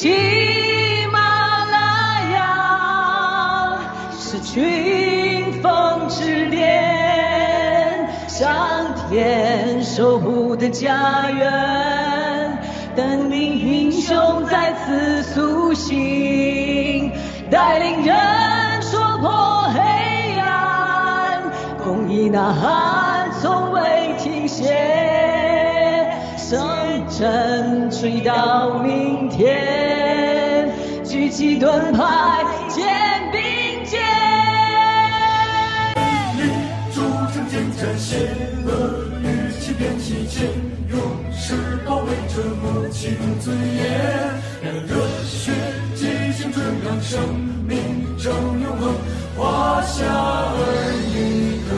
喜马拉雅是群峰之巅，上天守护的家园，等命英雄再次苏醒，带领人戳破黑暗，公益呐喊从未停歇，震吹到明天，举起盾牌肩并肩。筑成坚战，险恶与欺骗期间，勇士保卫着母亲尊严。让热血激情准让生命正永恒，华夏儿女歌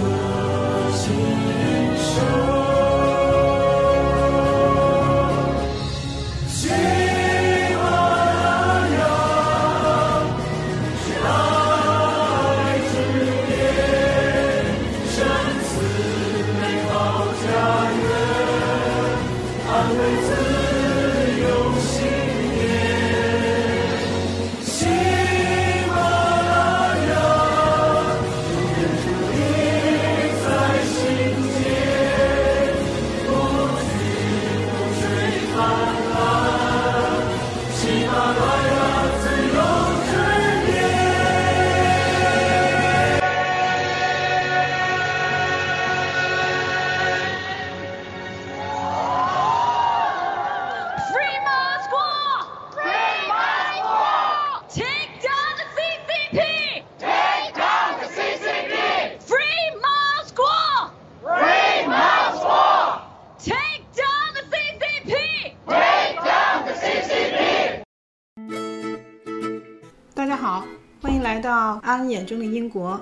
眼中的英国。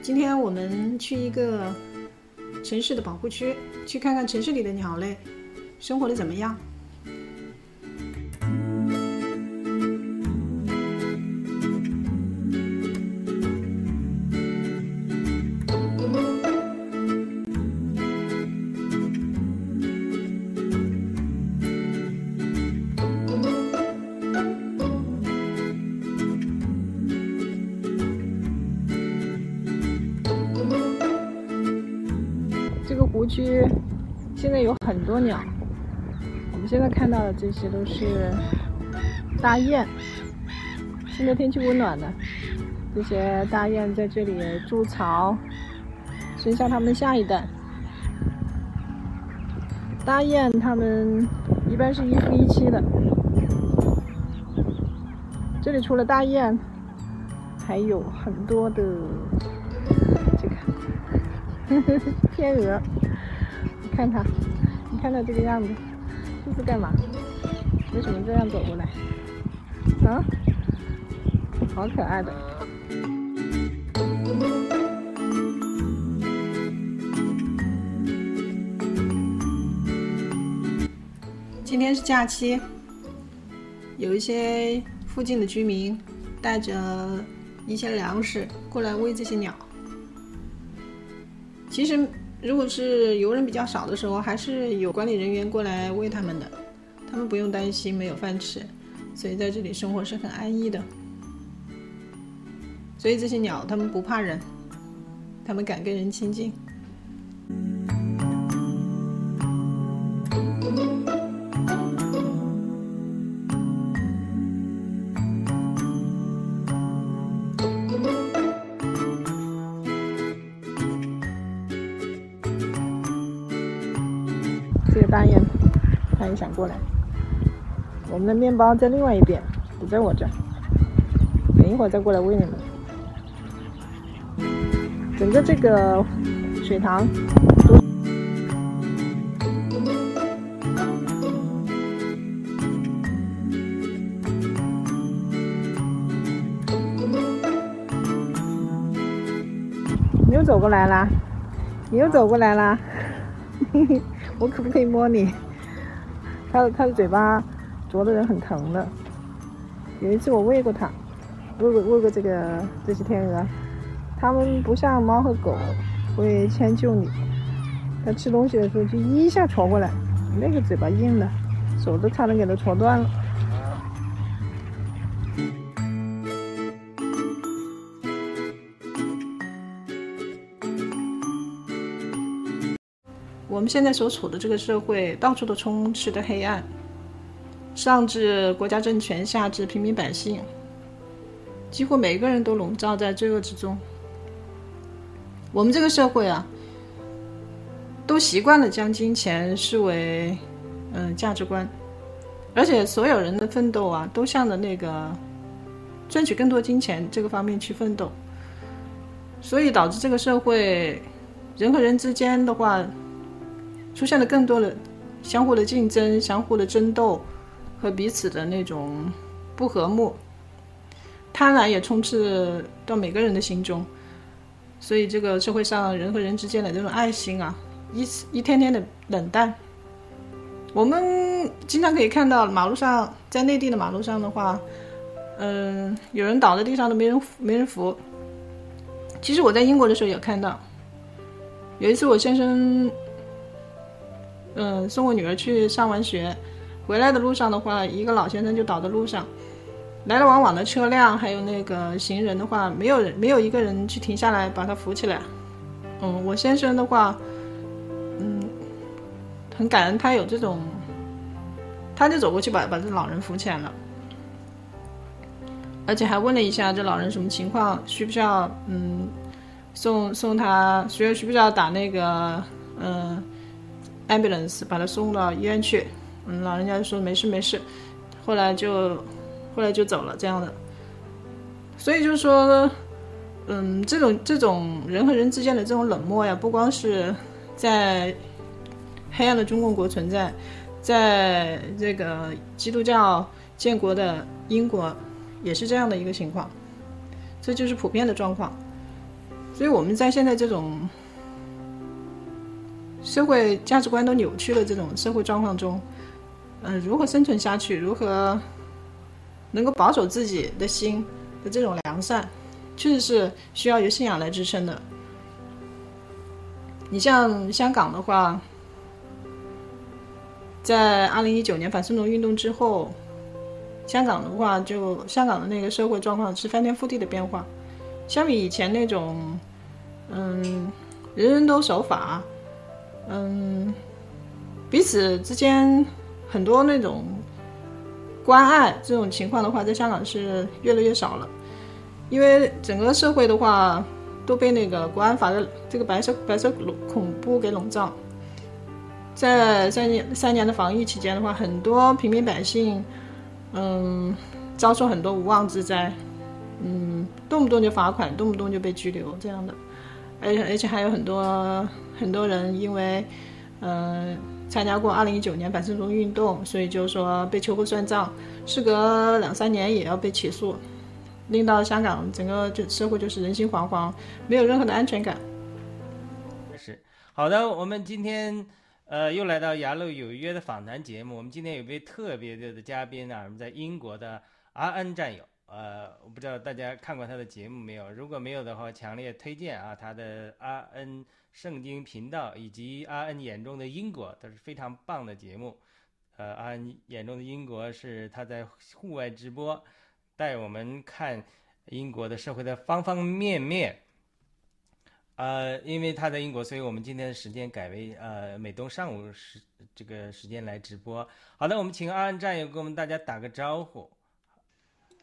今天我们去一个城市的保护区，去看看城市里的鸟类生活的怎么样。这些都是大雁。现在天气温暖了，这些大雁在这里筑巢，生下它们下一代。大雁它们一般是一夫一妻的。这里除了大雁，还有很多的这个 天鹅，你看它，你看它这个样子，这是干嘛？为什么这样走过来？啊，好可爱的。今天是假期，有一些附近的居民带着一些粮食过来喂这些鸟。其实，如果是游人比较少的时候，还是有管理人员过来喂它们的，他们不用担心没有饭吃，所以在这里生活是很安逸的。所以这些鸟它们不怕人，它们敢跟人亲近。这个大雁，它也想过来。我们的面包在另外一边，不在我这儿。等一会儿再过来喂你们。整个这个水塘你又走过来啦，你又走过来啦，我可不可以摸你？它的它的嘴巴啄的人很疼的。有一次我喂过它喂过喂过这个这些天鹅。它们不像猫和狗会迁就你它吃东西的时候就一下戳过来那个嘴巴硬的手都差点给它戳断了。我们现在所处的这个社会到处都充斥着黑暗。上至国家政权，下至平民百姓，几乎每个人都笼罩在罪恶之中。我们这个社会啊，都习惯了将金钱视为嗯价值观，而且所有人的奋斗啊，都向着那个赚取更多金钱这个方面去奋斗，所以导致这个社会人和人之间的话。出现了更多的相互的竞争、相互的争斗和彼此的那种不和睦，贪婪也充斥到每个人的心中，所以这个社会上人和人之间的这种爱心啊，一一天天的冷淡。我们经常可以看到马路上，在内地的马路上的话，嗯，有人倒在地上都没人没人扶。其实我在英国的时候也看到，有一次我先生。嗯，送我女儿去上完学，回来的路上的话，一个老先生就倒在路上，来来往往的车辆还有那个行人的话，没有人，没有一个人去停下来把他扶起来。嗯，我先生的话，嗯，很感恩他有这种，他就走过去把把这老人扶起来了，而且还问了一下这老人什么情况，需不需要嗯送送他，需要需不需要打那个嗯。ambulance 把他送到医院去，嗯，老人家就说没事没事，后来就后来就走了这样的，所以就是说，嗯，这种这种人和人之间的这种冷漠呀，不光是在黑暗的中共国存在，在这个基督教建国的英国也是这样的一个情况，这就是普遍的状况，所以我们在现在这种。社会价值观都扭曲的，这种社会状况中，嗯，如何生存下去？如何能够保守自己的心的这种良善，确实是需要有信仰来支撑的。你像香港的话，在二零一九年反送中运动之后，香港的话就香港的那个社会状况是翻天覆地的变化，相比以前那种，嗯，人人都守法。嗯，彼此之间很多那种关爱这种情况的话，在香港是越来越少了，因为整个社会的话都被那个国安法的这个白色白色恐怖给笼罩。在三年三年的防疫期间的话，很多平民百姓嗯遭受很多无妄之灾，嗯，动不动就罚款，动不动就被拘留这样的。而且而且还有很多很多人因为，呃，参加过二零一九年反送中运动，所以就说被秋后算账，事隔两三年也要被起诉，令到香港整个就社会就是人心惶惶，没有任何的安全感。是好的，我们今天呃又来到《雅乐有约》的访谈节目，我们今天有位特别的嘉宾呢，我们在英国的阿恩战友。呃，我不知道大家看过他的节目没有？如果没有的话，强烈推荐啊，他的阿恩圣经频道以及阿恩眼中的英国都是非常棒的节目。呃，阿恩眼中的英国是他在户外直播，带我们看英国的社会的方方面面。呃，因为他在英国，所以我们今天的时间改为呃美东上午时这个时间来直播。好的，我们请阿恩战友跟我们大家打个招呼。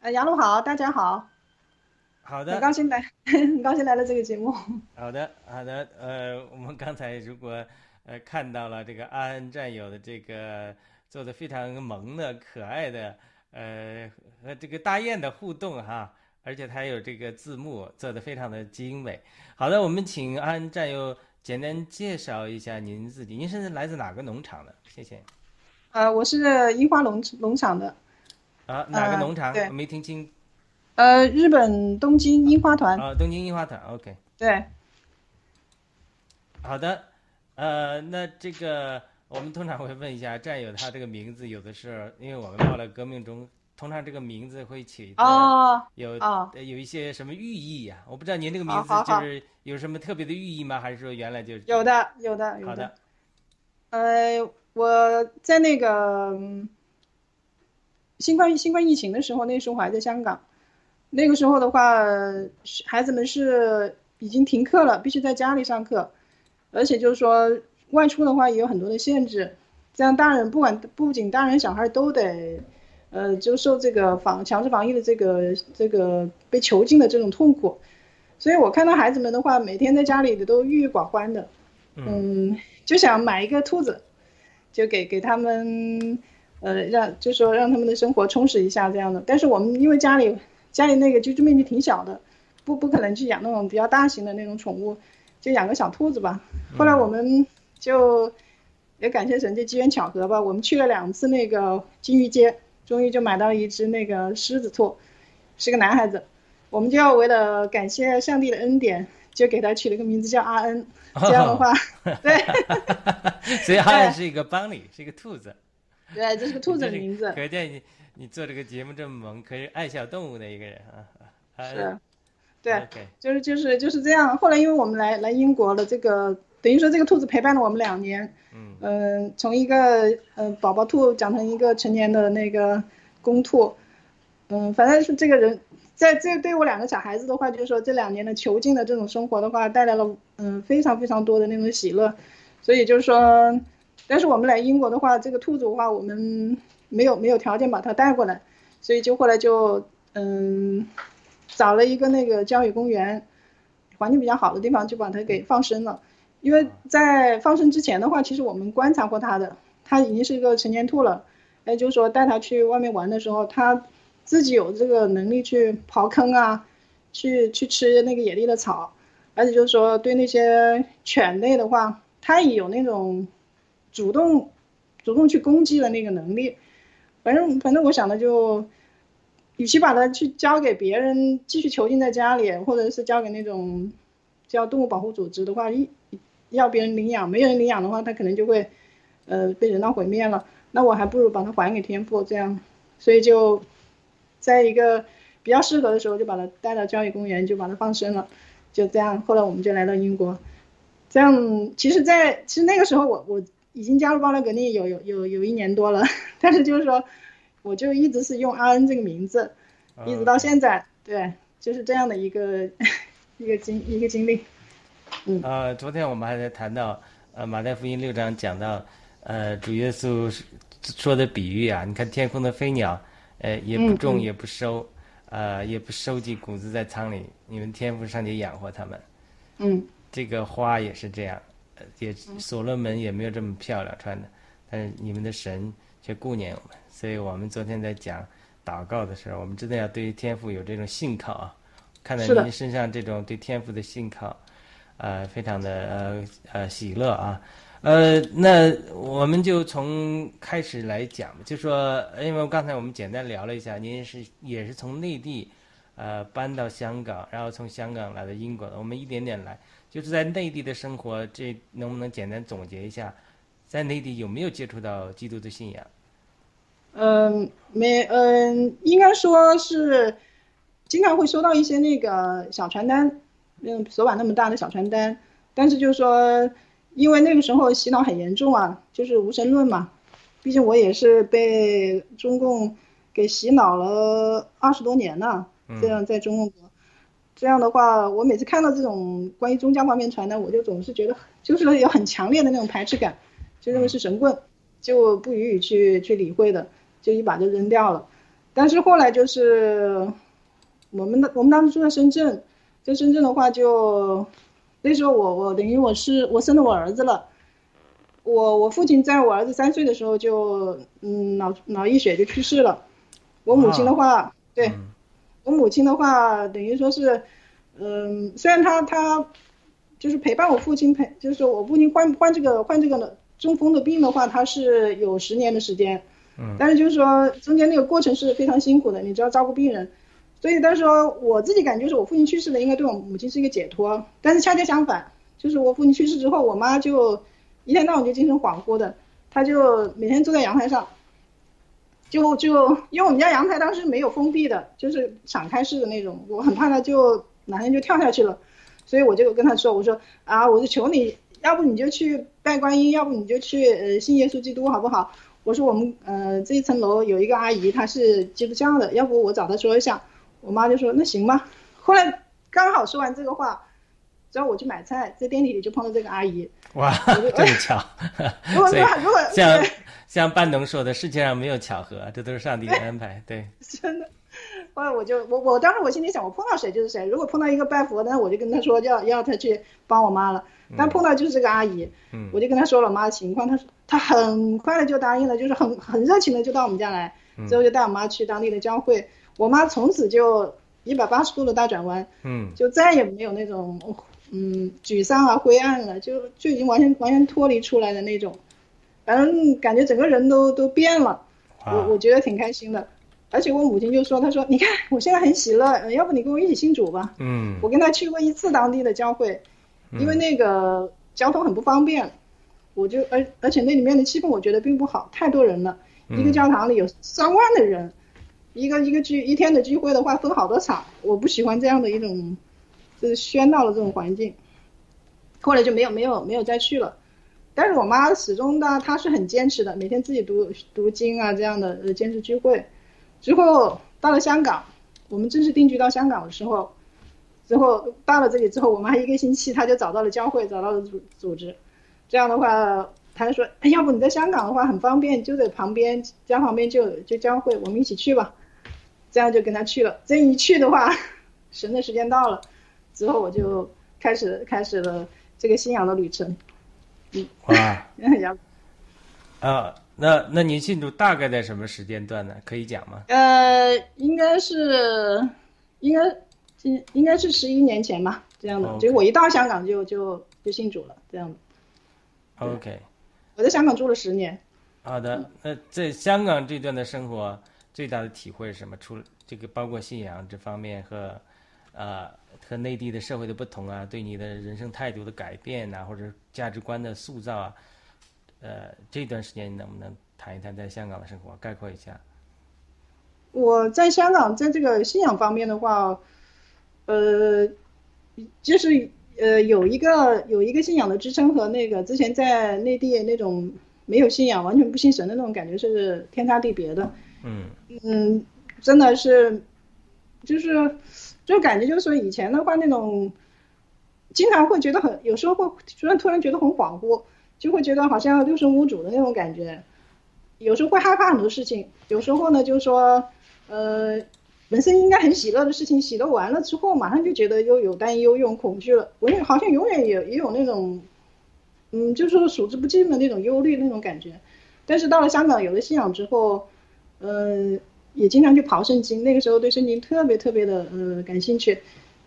呃，杨璐好，大家好，好的，很高兴来，很高兴来到这个节目。好的，好的，呃，我们刚才如果呃看到了这个安安战友的这个做的非常萌的、可爱的，呃和这个大雁的互动哈，而且它有这个字幕做的非常的精美。好的，我们请安安战友简单介绍一下您自己，您是来自哪个农场的？谢谢。呃，我是樱花农农场的。啊，哪个农场？没听清。呃，日本东京樱花团。啊，东京樱花团，OK。对。好的，呃，那这个我们通常会问一下战友，他这个名字有的是，因为我们到了革命中，通常这个名字会起哦，有有一些什么寓意呀？我不知道您这个名字就是有什么特别的寓意吗？还是说原来就有的，有的，有的。好的。呃，我在那个。新冠新冠疫情的时候，那时候我还在香港，那个时候的话，孩子们是已经停课了，必须在家里上课，而且就是说，外出的话也有很多的限制，这样大人不管不仅大人小孩都得，呃，就受这个防强制防疫的这个这个被囚禁的这种痛苦，所以我看到孩子们的话，每天在家里的都郁郁寡欢的，嗯，就想买一个兔子，就给给他们，呃，让就说让他们的生活充实一下这样的。但是我们因为家里家里那个居住面积挺小的，不不可能去养那种比较大型的那种宠物，就养个小兔子吧。后来我们就也感谢神，就机缘巧合吧，我们去了两次那个金鱼街，终于就买到了一只那个狮子兔，是个男孩子。我们就要为了感谢上帝的恩典，就给他取了个名字叫阿恩。这样的话，对，所以阿恩 是一个邦里，是一个兔子。对，这是个兔子的名字。可见你你做这个节目这么萌，可是爱小动物的一个人啊。是，对，就是就是就是这样。后来因为我们来来英国了，这个等于说这个兔子陪伴了我们两年。嗯。嗯，从一个呃宝宝兔长成一个成年的那个公兔。嗯，反正是这个人。在这对我两个小孩子的话，就是说这两年的囚禁的这种生活的话，带来了嗯非常非常多的那种喜乐，所以就是说，但是我们来英国的话，这个兔子的话，我们没有没有条件把它带过来，所以就后来就嗯找了一个那个郊野公园，环境比较好的地方，就把它给放生了。因为在放生之前的话，其实我们观察过它的，它已经是一个成年兔了，哎，就是说带它去外面玩的时候，它。自己有这个能力去刨坑啊，去去吃那个野地的草，而且就是说对那些犬类的话，它也有那种主动主动去攻击的那个能力。反正反正我想的就，与其把它去交给别人继续囚禁在家里，或者是交给那种叫动物保护组织的话，一要别人领养，没有人领养的话，它可能就会呃被人道毁灭了。那我还不如把它还给天赋，这样，所以就。在一个比较适合的时候，就把它带到郊野公园，就把它放生了，就这样。后来我们就来到英国，这样其实，在其实那个时候，我我已经加入巴勒格利有有有有一年多了，但是就是说，我就一直是用阿恩这个名字，一直到现在，对，就是这样的一个 一个经一个经历。嗯。呃，昨天我们还在谈到，呃，马太福音六章讲到，呃，主耶稣说的比喻啊，你看天空的飞鸟。呃，也不种也不收，呃，也不收集谷子在仓里，你们天赋上帝养活他们。嗯，这个花也是这样，也所罗门也没有这么漂亮穿的，但是你们的神却顾念我们，所以我们昨天在讲祷告的时候，我们真的要对于天赋有这种信靠啊。看到您身上这种对天赋的信靠，呃，非常的呃呃喜乐啊。呃，那我们就从开始来讲就说，因为刚才我们简单聊了一下，您是也是从内地，呃，搬到香港，然后从香港来到英国的。我们一点点来，就是在内地的生活，这能不能简单总结一下，在内地有没有接触到基督的信仰？嗯，没，嗯，应该说是经常会收到一些那个小传单，那种手把那么大的小传单，但是就是说。因为那个时候洗脑很严重啊，就是无神论嘛。毕竟我也是被中共给洗脑了二十多年了，这样在中共国，这样的话，我每次看到这种关于宗教方面传的，我就总是觉得就是有很强烈的那种排斥感，就认为是神棍，就不予以去去理会的，就一把就扔掉了。但是后来就是我们的我们当时住在深圳，在深圳的话就。那时候我我等于我是我生了我儿子了，我我父亲在我儿子三岁的时候就嗯脑脑溢血就去世了，我母亲的话对，我母亲的话等于说是，嗯虽然她她就是陪伴我父亲陪就是说我父亲患患这个患这个中风的病的话他是有十年的时间，嗯但是就是说中间那个过程是非常辛苦的，你知道照顾病人。所以，但是说我自己感觉是我父亲去世了，应该对我母亲是一个解脱。但是恰恰相反，就是我父亲去世之后，我妈就一天到晚就精神恍惚的，她就每天坐在阳台上，就就因为我们家阳台当时没有封闭的，就是敞开式的那种，我很怕她就哪天就跳下去了，所以我就跟他说，我说啊，我就求你，要不你就去拜观音，要不你就去呃信耶稣基督，好不好？我说我们呃这一层楼有一个阿姨，她是基督教的，要不我找她说一下。我妈就说那行吧，后来刚好说完这个话，之后我去买菜，在电梯里就碰到这个阿姨。哇，这么巧！如果如果像像半农说的，世界上没有巧合，这都是上帝的安排。对，真的，后来我就我我当时我心里想，我碰到谁就是谁。如果碰到一个拜佛的，我就跟他说要要他去帮我妈了。但碰到就是这个阿姨，嗯我就跟他说了我妈的情况，他说他很快的就答应了，就是很很热情的就到我们家来，最后就带我妈去当地的教会。我妈从此就一百八十度的大转弯，嗯就再也没有那种嗯沮丧啊灰暗了，就就已经完全完全脱离出来的那种，反正感觉整个人都都变了。我我觉得挺开心的。而且我母亲就说：“她说，你看我现在很喜乐，呃要不你跟我一起信主吧？嗯。我跟她去过一次当地的教会，因为那个交通很不方便，我就而而且那里面的气氛我觉得并不好，太多人了，一个教堂里有上万的人，一个一个聚一天的聚会的话分好多场，我不喜欢这样的一种就是喧闹的这种环境，后来就没有没有没有再去了。但是我妈始终呢，她是很坚持的，每天自己读读经啊这样的呃坚持聚会。之后到了香港，我们正式定居到香港的时候，之后到了这里之后，我妈一个星期她就找到了教会，找到了组组织。这样的话，她就说，要不你在香港的话很方便，就在旁边家旁边就就教会，我们一起去吧。这样就跟她去了。这一去的话，神的时间到了，之后我就开始开始了这个信仰的旅程。哇然啊，那那您信主大概在什么时间段呢？可以讲吗？呃，应该是，应该，应应该是十一年前吧，这样的。就我一到香港就就就信主了，这样的。OK，我在香港住了十年，好的。那在香港这段的生活，最大的体会是什么？除了这个，包括信仰这方面和，呃，和内地的社会的不同啊，对你的人生态度的改变呐、或者价值观的塑造啊，呃，这段时间你能不能谈一谈在香港的生活，概括一下？我在香港在这个信仰方面的话，呃，就是呃有一个有一个信仰的支撑和那个之前在内地那种没有信仰、完全不信神的那种感觉是天差地别的。嗯嗯，真的是，就是，就感觉就是说以前的话那种，经常会觉得很，有时候会突然突然觉得很恍惚，就会觉得好像六神无主的那种感觉，有时候会害怕很多事情，有时候呢就是说，呃，本身应该很喜乐的事情，喜乐完了之后，马上就觉得又有担忧，又有恐惧了，我也好像永远也也有那种，嗯，就是说数之不尽的那种忧虑那种感觉，但是到了香港有了信仰之后。呃，也经常去刨圣经，那个时候对圣经特别特别的呃感兴趣，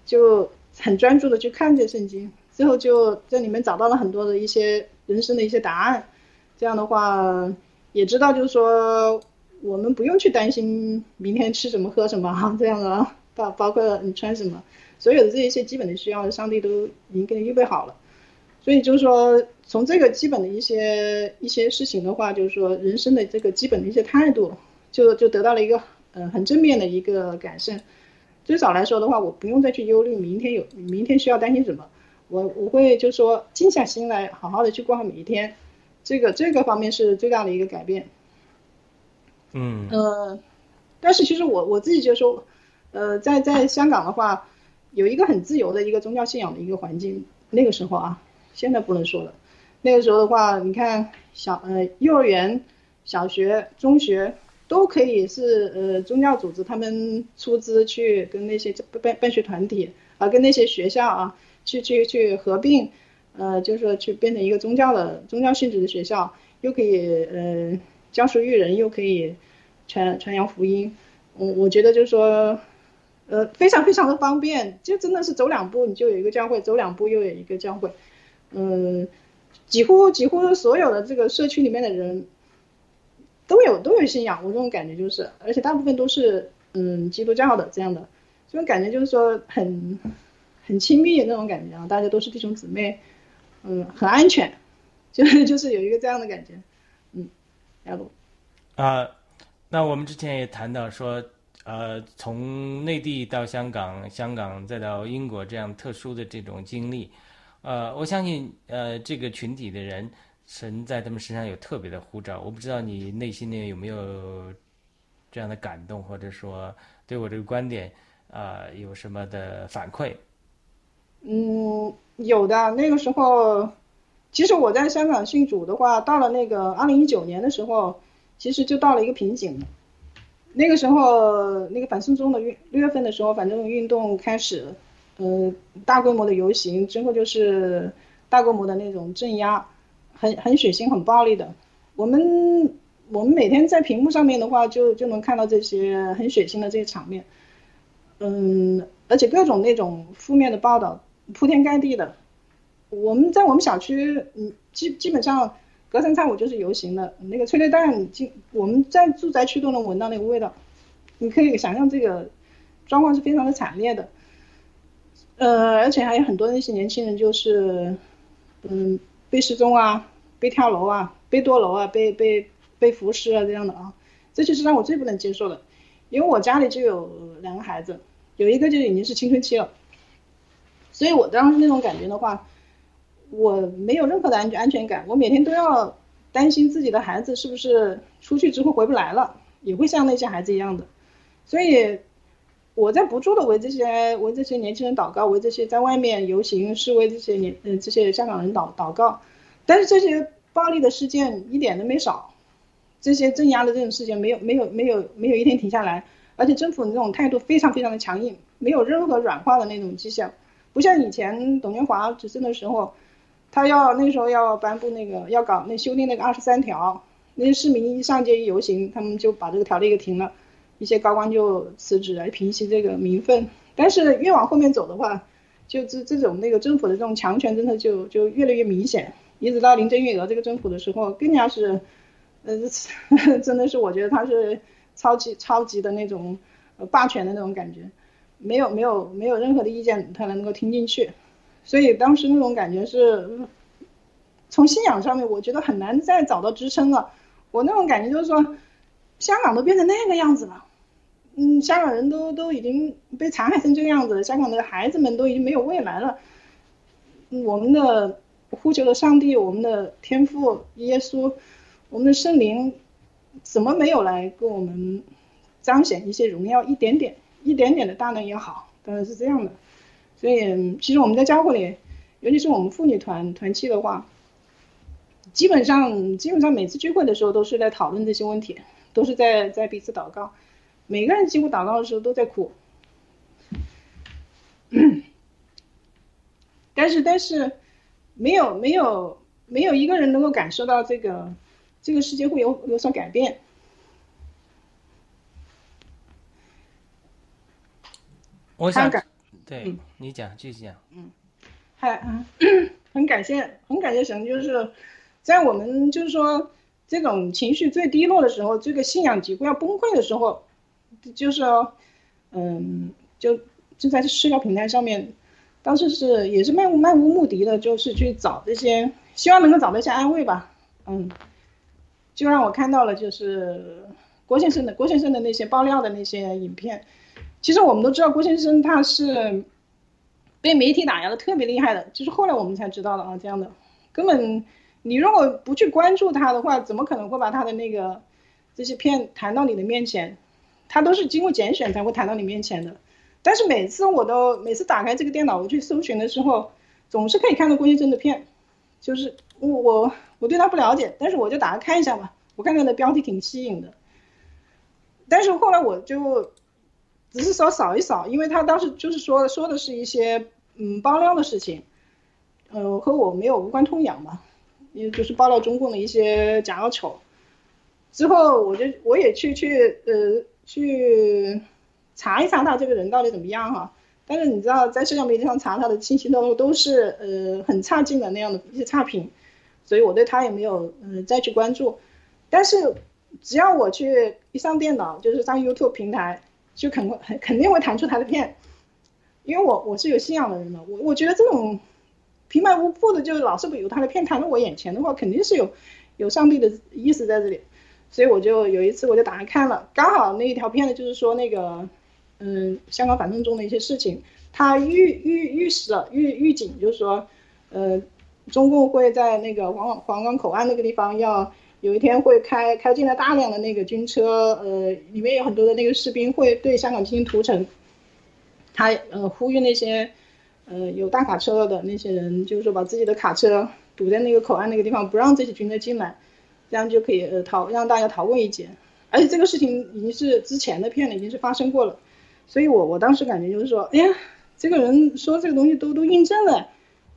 就很专注的去看这圣经，最后就在里面找到了很多的一些人生的一些答案，这样的话也知道就是说我们不用去担心明天吃什么喝什么哈，这样的包包括你穿什么，所有的这一些基本的需要，上帝都已经给你预备好了。所以就是说，从这个基本的一些一些事情的话，就是说人生的这个基本的一些态度，就就得到了一个呃很正面的一个改善。至少来说的话，我不用再去忧虑明天有明天需要担心什么，我我会就说静下心来，好好的去过好每一天。这个这个方面是最大的一个改变。嗯呃，但是其实我我自己就说，呃，在在香港的话，有一个很自由的一个宗教信仰的一个环境。那个时候啊，现在不能说了。那个时候的话，你看小呃幼儿园、小学、中学都可以是呃宗教组织他们出资去跟那些办办学团体啊、跟那些学校啊去去去合并，呃，就是说去变成一个宗教的宗教性质的学校，又可以呃教书育人，又可以传传扬福音。我我觉得就是说，呃，非常非常的方便，就真的是走两步你就有一个教会，走两步又有一个教会，嗯、几乎几乎所有的这个社区里面的人都有都有信仰，我这种感觉就是，而且大部分都是嗯基督教的这样的，这种感觉就是说很很亲密的那种感觉啊，大家都是弟兄姊妹，嗯，很安全，就是就是有一个这样的感觉，嗯，亚鲁。啊，那我们之前也谈到说，呃，从内地到香港，香港再到英国这样特殊的这种经历，呃，我相信，呃，这个群体的人，神在他们身上有特别的呼召。我不知道你内心里有没有这样的感动，或者说对我这个观点，啊、有什么的反馈？嗯，有的。那个时候，其实我在香港信主的话，到了那个二零一九年的时候，其实就到了一个瓶颈。那个时候，那个反送中的运六月份的时候，反正运动开始，呃，大规模的游行之后就是大规模的那种镇压，很很血腥、很暴力的。我们我们每天在屏幕上面的话，就就能看到这些很血腥的这些场面，嗯，而且各种那种负面的报道铺天盖地的。我们在我们小区，嗯，基基本上。隔三差五就是游行的，那个催泪弹，进我们在住宅区都能闻到那个味道，你可以想象这个状况是非常的惨烈的，呃，而且还有很多那些年轻人就是，嗯，被失踪啊，被跳楼啊，被堕楼啊，被被被服尸啊这样的啊，这就是让我最不能接受的，因为我家里就有两个孩子，有一个就已经是青春期了，所以我当时那种感觉的话。我没有任何的安全安全感，我每天都要担心自己的孩子是不是出去之后回不来了，也会像那些孩子一样的。所以我在不住的为这些为这些年轻人祷告，为这些在外面游行示威这些年嗯这些香港人祷祷告。但是这些暴力的事件一点都没少，这些镇压的这种事件没有没有没有没有一天停下来，而且政府的这种态度非常非常的强硬，没有任何软化的那种迹象，不像以前董建华执政的时候。他要那时候要颁布那个要搞那修订那个二十三条，那些市民一上街一游行，他们就把这个条例给停了，一些高官就辞职来平息这个民愤。但是越往后面走的话，就这这种那个政府的这种强权真的就就越来越明显，一直到林郑月娥这个政府的时候，更加是，呃，真的是我觉得他是超级超级的那种霸权的那种感觉，没有没有没有任何的意见他能够听进去。所以当时那种感觉是，从信仰上面，我觉得很难再找到支撑了。我那种感觉就是说，香港都变成那个样子了，嗯，香港人都都已经被残害成这个样子了，香港的孩子们都已经没有未来了。我们的呼求的上帝，我们的天父耶稣，我们的圣灵，怎么没有来给我们彰显一些荣耀？一点点，一点点的大能也好，当然是这样的。所以，其实我们在教会里，尤其是我们妇女团团契的话，基本上基本上每次聚会的时候都是在讨论这些问题，都是在在彼此祷告，每个人几乎祷告的时候都在哭，但是但是没有没有没有一个人能够感受到这个这个世界会有有所改变。我想。对你讲，继续讲。嗯，还嗯，很感谢，很感谢神，就是在我们就是说这种情绪最低落的时候，这个信仰几乎要崩溃的时候，就是嗯，就就在这社交平台上面，当时是也是漫无漫无目的的，就是去找这些，希望能够找到一些安慰吧。嗯，就让我看到了就是郭先生的郭先生的那些爆料的那些影片。其实我们都知道郭先生他是被媒体打压的特别厉害的，就是后来我们才知道的啊，这样的根本你如果不去关注他的话，怎么可能会把他的那个这些片弹到你的面前？他都是经过拣选才会弹到你面前的。但是每次我都每次打开这个电脑我去搜寻的时候，总是可以看到郭先生的片，就是我我我对他不了解，但是我就打开看一下吧，我看他的标题挺吸引的。但是后来我就。只是说扫一扫，因为他当时就是说说的是一些嗯爆料的事情，呃和我没有无关痛痒嘛，也就是爆料中共的一些假要丑。之后我就我也去去呃去查一查他这个人到底怎么样哈，但是你知道在社交媒体上查他的信息都都是呃很差劲的那样的一些差评，所以我对他也没有嗯再去关注。但是只要我去一上电脑，就是上 YouTube 平台。就肯肯肯定会弹出他的片，因为我我是有信仰的人嘛，我我觉得这种平白无故的就老是有他的片弹到我眼前的话，肯定是有有上帝的意思在这里，所以我就有一次我就打开看了，刚好那一条片呢就是说那个嗯香港反送中的一些事情，他预预预示了预预警就是说呃中共会在那个黄黄岗口岸那个地方要。有一天会开开进来大量的那个军车，呃，里面有很多的那个士兵会对香港进行屠城。他呃呼吁那些呃，有大卡车的那些人，就是说把自己的卡车堵在那个口岸那个地方，不让这些军队进来，这样就可以呃逃，让大家逃过一劫。而且这个事情已经是之前的片了，已经是发生过了，所以我我当时感觉就是说，哎呀，这个人说这个东西都都印证了，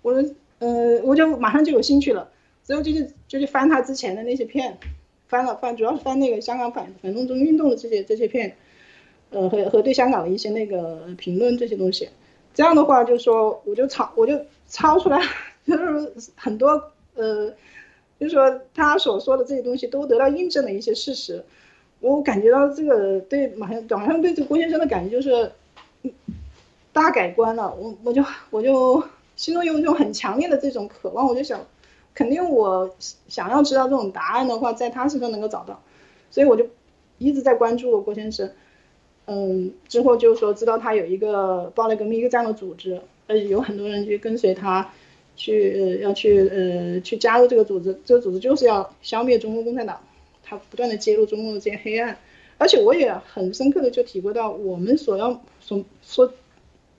我呃我就马上就有兴趣了，之后就去就去翻他之前的那些片，翻了翻，主要是翻那个香港反反动中运动的这些这些片，呃和和对香港的一些那个评论这些东西，这样的话就说我就抄我就抄出来，就是很多呃，就是说他所说的这些东西都得到印证的一些事实。我感觉到这个对马上马上对这郭先生的感觉就是，大改观了。我我就我就心中有一种很强烈的这种渴望，我就想，肯定我想要知道这种答案的话，在他身上能够找到，所以我就一直在关注郭先生。嗯，之后就说知道他有一个报了革命一个这样的组织，呃有很多人去跟随他，去呃要去呃去加入这个组织，这个组织就是要消灭中国共产党。他不断的揭露中共的这些黑暗，而且我也很深刻的就体会到，我们所要所所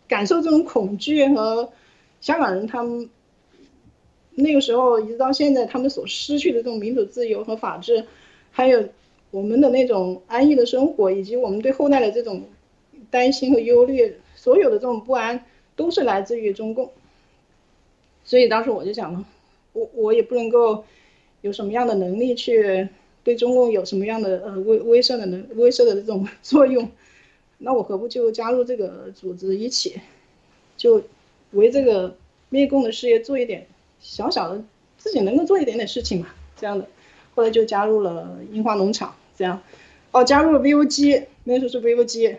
感受这种恐惧和香港人他们那个时候一直到现在他们所失去的这种民主自由和法治，还有我们的那种安逸的生活，以及我们对后代的这种担心和忧虑，所有的这种不安都是来自于中共。所以当时我就想了，我我也不能够有什么样的能力去。对中共有什么样的呃威威慑的能威慑的这种作用？那我何不就加入这个组织一起，就为这个灭共的事业做一点小小的自己能够做一点点事情嘛？这样的，后来就加入了樱花农场，这样，哦，加入了 VOG，那时候是 VOG，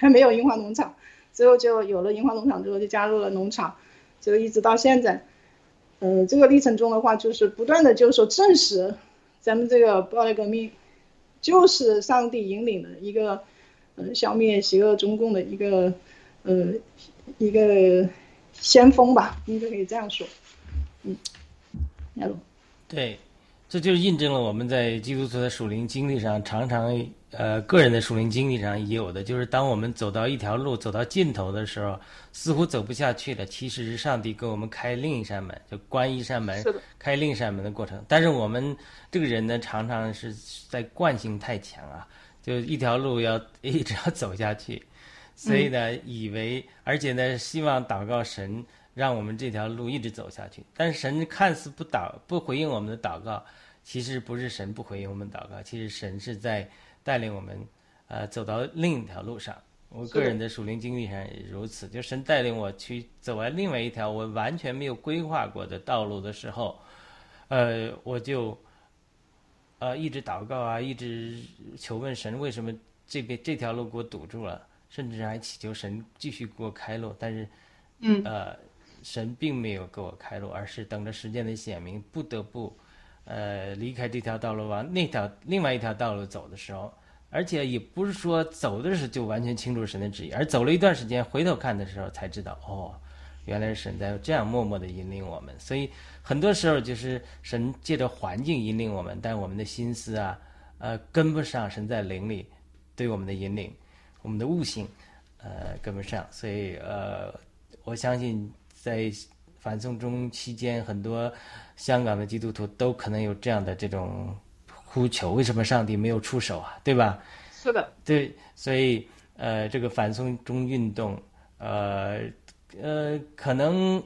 还没有樱花农场，之后就有了樱花农场，之后就加入了农场，就一直到现在，嗯，这个历程中的话，就是不断的就是说证实。咱们这个暴力革命，就是上帝引领的一个，呃，消灭邪恶中共的一个，呃，一个先锋吧，应该可以这样说。嗯，亚龙。对，这就是印证了我们在基督徒的属灵经历上常常。呃，个人的属灵经历上也有的，就是当我们走到一条路走到尽头的时候，似乎走不下去了，其实是上帝给我们开另一扇门，就关一扇门，开另一扇门的过程。但是我们这个人呢，常常是在惯性太强啊，就一条路要 一直要走下去，所以呢，以为而且呢，希望祷告神让我们这条路一直走下去。但是神看似不祷不回应我们的祷告，其实不是神不回应我们祷告，其实神是在。带领我们，呃，走到另一条路上。我个人的属灵经历上也如此，就神带领我去走完另外一条我完全没有规划过的道路的时候，呃，我就，呃，一直祷告啊，一直求问神为什么这边这条路给我堵住了，甚至还祈求神继续给我开路。但是，嗯，呃，神并没有给我开路，而是等着时间的显明，不得不。呃，离开这条道路往那条另外一条道路走的时候，而且也不是说走的时候就完全清楚神的旨意，而走了一段时间回头看的时候才知道，哦，原来是神在这样默默的引领我们。所以很多时候就是神借着环境引领我们，但我们的心思啊，呃，跟不上神在灵里对我们的引领，我们的悟性，呃，跟不上。所以呃，我相信在。反送中期间，很多香港的基督徒都可能有这样的这种呼求：为什么上帝没有出手啊？对吧？是的。对，所以呃，这个反送中运动，呃呃，可能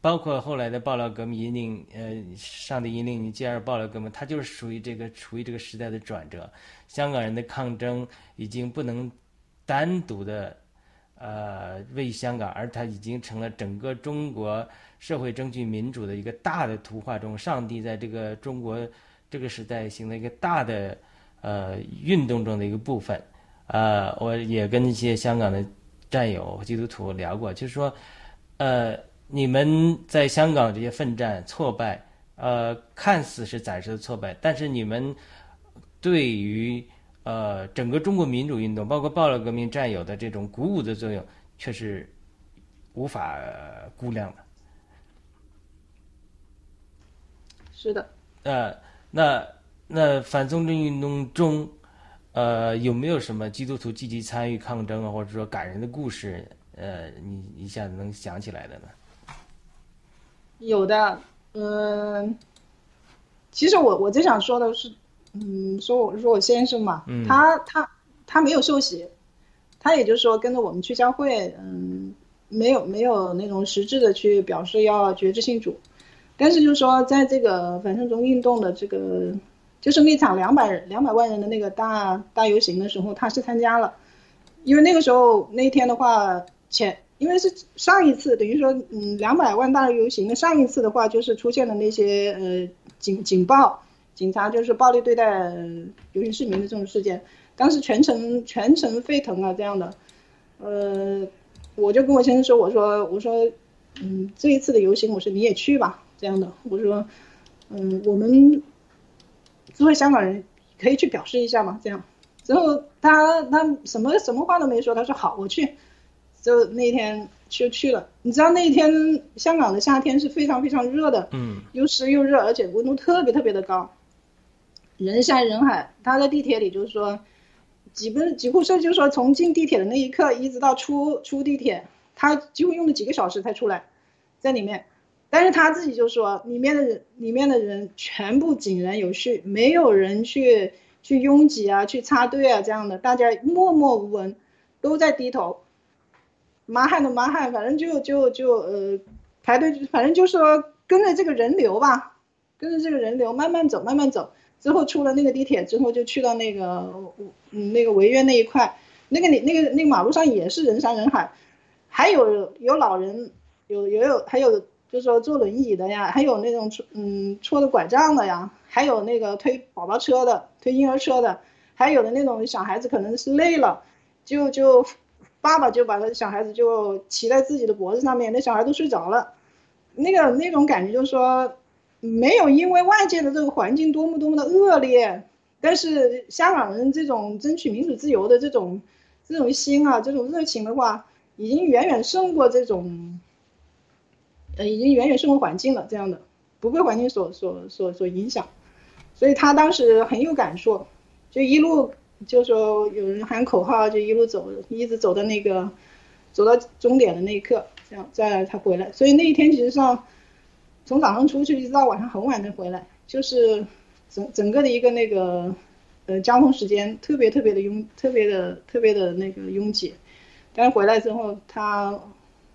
包括后来的爆料革命引领，呃，上帝引领你接二爆料革命，它就是属于这个处于这个时代的转折。香港人的抗争已经不能单独的。呃，为香港，而它已经成了整个中国社会争取民主的一个大的图画中，上帝在这个中国这个时代形成一个大的呃运动中的一个部分。呃，我也跟一些香港的战友基督徒聊过，就是说，呃，你们在香港这些奋战挫败，呃，看似是暂时的挫败，但是你们对于。呃，整个中国民主运动，包括暴乱革命占有的这种鼓舞的作用，却是无法估量的。是的。呃，那那反送中运动中，呃，有没有什么基督徒积极参与抗争啊，或者说感人的故事？呃，你一下子能想起来的呢？有的，嗯，其实我我最想说的是，嗯，说我说我先生嘛，嗯。他他他没有受洗，他也就是说跟着我们去教会，嗯，没有没有那种实质的去表示要觉知信主，但是就是说在这个反圣宗运动的这个，就是那场两百两百万人的那个大大游行的时候，他是参加了，因为那个时候那天的话前。因为是上一次，等于说，嗯，两百万大游行的上一次的话，就是出现了那些呃警警报，警察就是暴力对待游行市民的这种事件，当时全城全城沸腾啊，这样的，呃，我就跟我先生说，我说我说，嗯，这一次的游行，我说你也去吧，这样的，我说，嗯，我们作为香港人可以去表示一下嘛，这样，之后他他什么什么话都没说，他说好，我去。就那天就去了，你知道那天香港的夏天是非常非常热的，嗯又湿又热，而且温度特别特别的高，人山人海。他在地铁里就是说，几分几乎是就是说从进地铁的那一刻一直到出出地铁，他几乎用了几个小时才出来，在里面。但是他自己就说，里面的人里面的人全部井然有序，没有人去去拥挤啊，去插队啊这样的，大家默默无闻，都在低头。麻汗的麻汗，反正就就就呃排队，反正就说跟着这个人流吧，跟着这个人流慢慢走，慢慢走。之后出了那个地铁之后，就去到那个嗯那个维园那一块，那个你那个那个马路上也是人山人海，还有有老人，有也有还有就是说坐轮椅的呀，还有那种嗯戳着拐杖的呀，还有那个推宝宝车的，推婴儿车的，还有的那种小孩子可能是累了，就就。爸爸就把他小孩子就骑在自己的脖子上面，那小孩都睡着了，那个那种感觉就是说，没有因为外界的这个环境多么多么的恶劣，但是香港人这种争取民主自由的这种这种心啊，这种热情的话，已经远远胜过这种，呃，已经远远胜过环境了。这样的不被环境所所所所影响，所以他当时很有感触，就一路。就说有人喊口号，就一路走，一直走到那个，走到终点的那一刻，这样再他回来。所以那一天其实上，从早上出去一直到晚上很晚才回来，就是整整个的一个那个，呃，交通时间特别特别的拥，特别的特别的那个拥挤。但是回来之后，他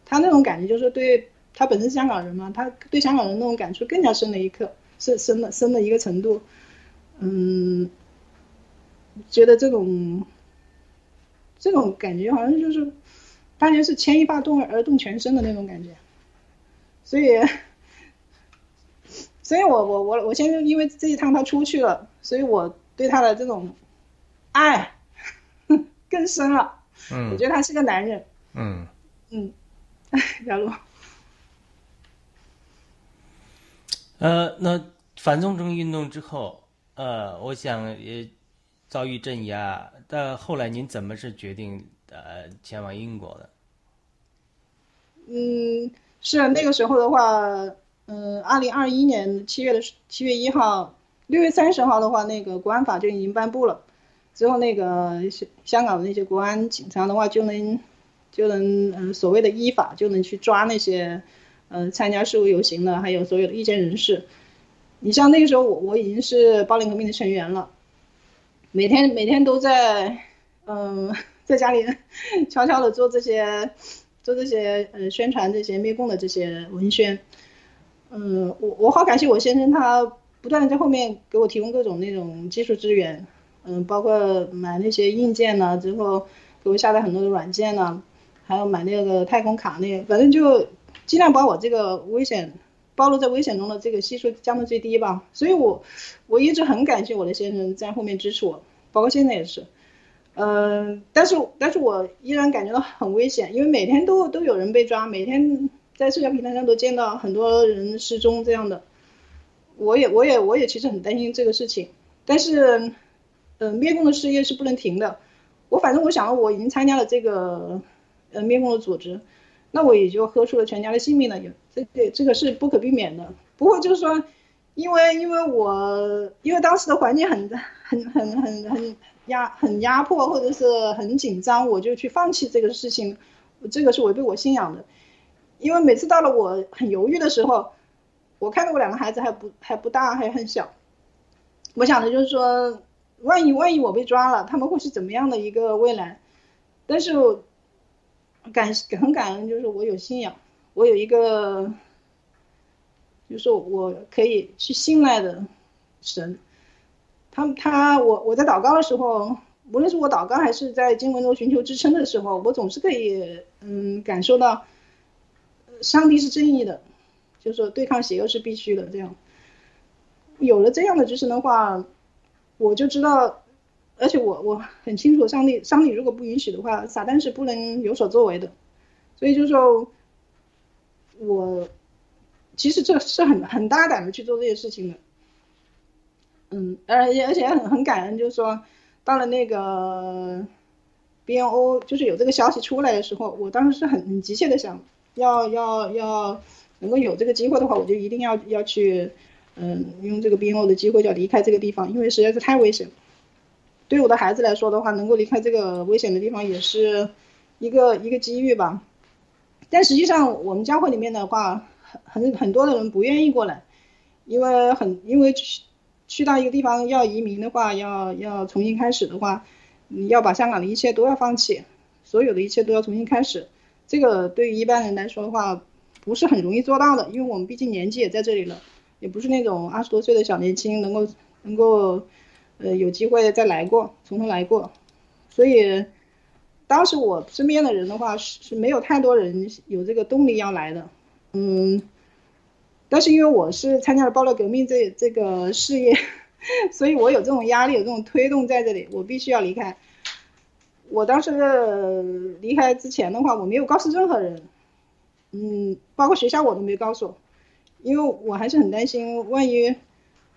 他那种感觉就是对他本身是香港人嘛，他对香港人那种感触更加深了一刻，深深的深的一个程度，嗯。觉得这种，这种感觉好像就是，大家是牵一发动而动全身的那种感觉，所以，所以我我我我先生因为这一趟他出去了，所以我对他的这种爱 更深了。嗯，我觉得他是个男人。嗯嗯，小璐。呃，那反送中运动之后，呃，我想也。遭遇镇压，但后来您怎么是决定呃前往英国的？嗯，是那个时候的话，嗯，二零二一年七月的七月一号，六月三十号的话，那个国安法就已经颁布了，之后那个香港的那些国安警察的话就能就能嗯所谓的依法就能去抓那些嗯参加示威游行的，还有所有的意见人士。你像那个时候我我已经是暴力革命的成员了。每天每天都在，嗯，在家里悄悄的做这些，做这些呃宣传这些灭共的这些文宣，嗯，我我好感谢我先生，他不断的在后面给我提供各种那种技术资源，嗯，包括买那些硬件呢，之后给我下载很多的软件呢，还有买那个太空卡那些，反正就尽量把我这个危险。暴露在危险中的这个系数降到最低吧，所以我我一直很感谢我的先生在后面支持我，包括现在也是，嗯，但是但是我依然感觉到很危险，因为每天都都有人被抓，每天在社交平台上都见到很多人失踪这样的，我也我也我也其实很担心这个事情，但是，呃，灭共的事业是不能停的，我反正我想我已经参加了这个，呃，灭共的组织。那我也就喝出了全家的性命了，也这这这个是不可避免的。不过就是说，因为因为我因为当时的环境很很很很很压很压迫或者是很紧张，我就去放弃这个事情。这个是违背我信仰的，因为每次到了我很犹豫的时候，我看到我两个孩子还不还不大，还很小，我想的就是说，万一万一我被抓了，他们会是怎么样的一个未来？但是感很感恩，就是我有信仰，我有一个，就是我可以去信赖的神。他他我我在祷告的时候，无论是我祷告还是在经文中寻求支撑的时候，我总是可以嗯感受到，上帝是正义的，就是说对抗邪恶是必须的。这样有了这样的支撑的话，我就知道，而且我我很清楚，上帝上帝如果不允许的话，撒旦是不能有所作为的。所以就说，我其实这是很很大胆的去做这些事情的。嗯，而而且很很感恩，就是说，到了那个 BNO，就是有这个消息出来的时候，我当时是很很急切的想要要要能够有这个机会的话，我就一定要要去，嗯，用这个 BNO 的机会要离开这个地方，因为实在是太危险。对我的孩子来说的话，能够离开这个危险的地方，也是一个一个机遇吧。但实际上，我们教会里面的话，很很很多的人不愿意过来，因为很因为。去去到一个地方要移民的话，要要重新开始的话，你要把香港的一切都要放弃，所有的一切都要重新开始。这个对于一般人来说的话，不是很容易做到的，因为我们毕竟年纪也在这里了，也不是那种二十多岁的小年轻能够能够，呃，有机会再来过，从头来过。所以，当时我身边的人的话是是没有太多人有这个动力要来的，嗯。但是因为我是参加了暴乱革命这这个事业，所以我有这种压力，有这种推动在这里，我必须要离开。我当时离开之前的话，我没有告诉任何人，嗯，包括学校我都没告诉，因为我还是很担心，万一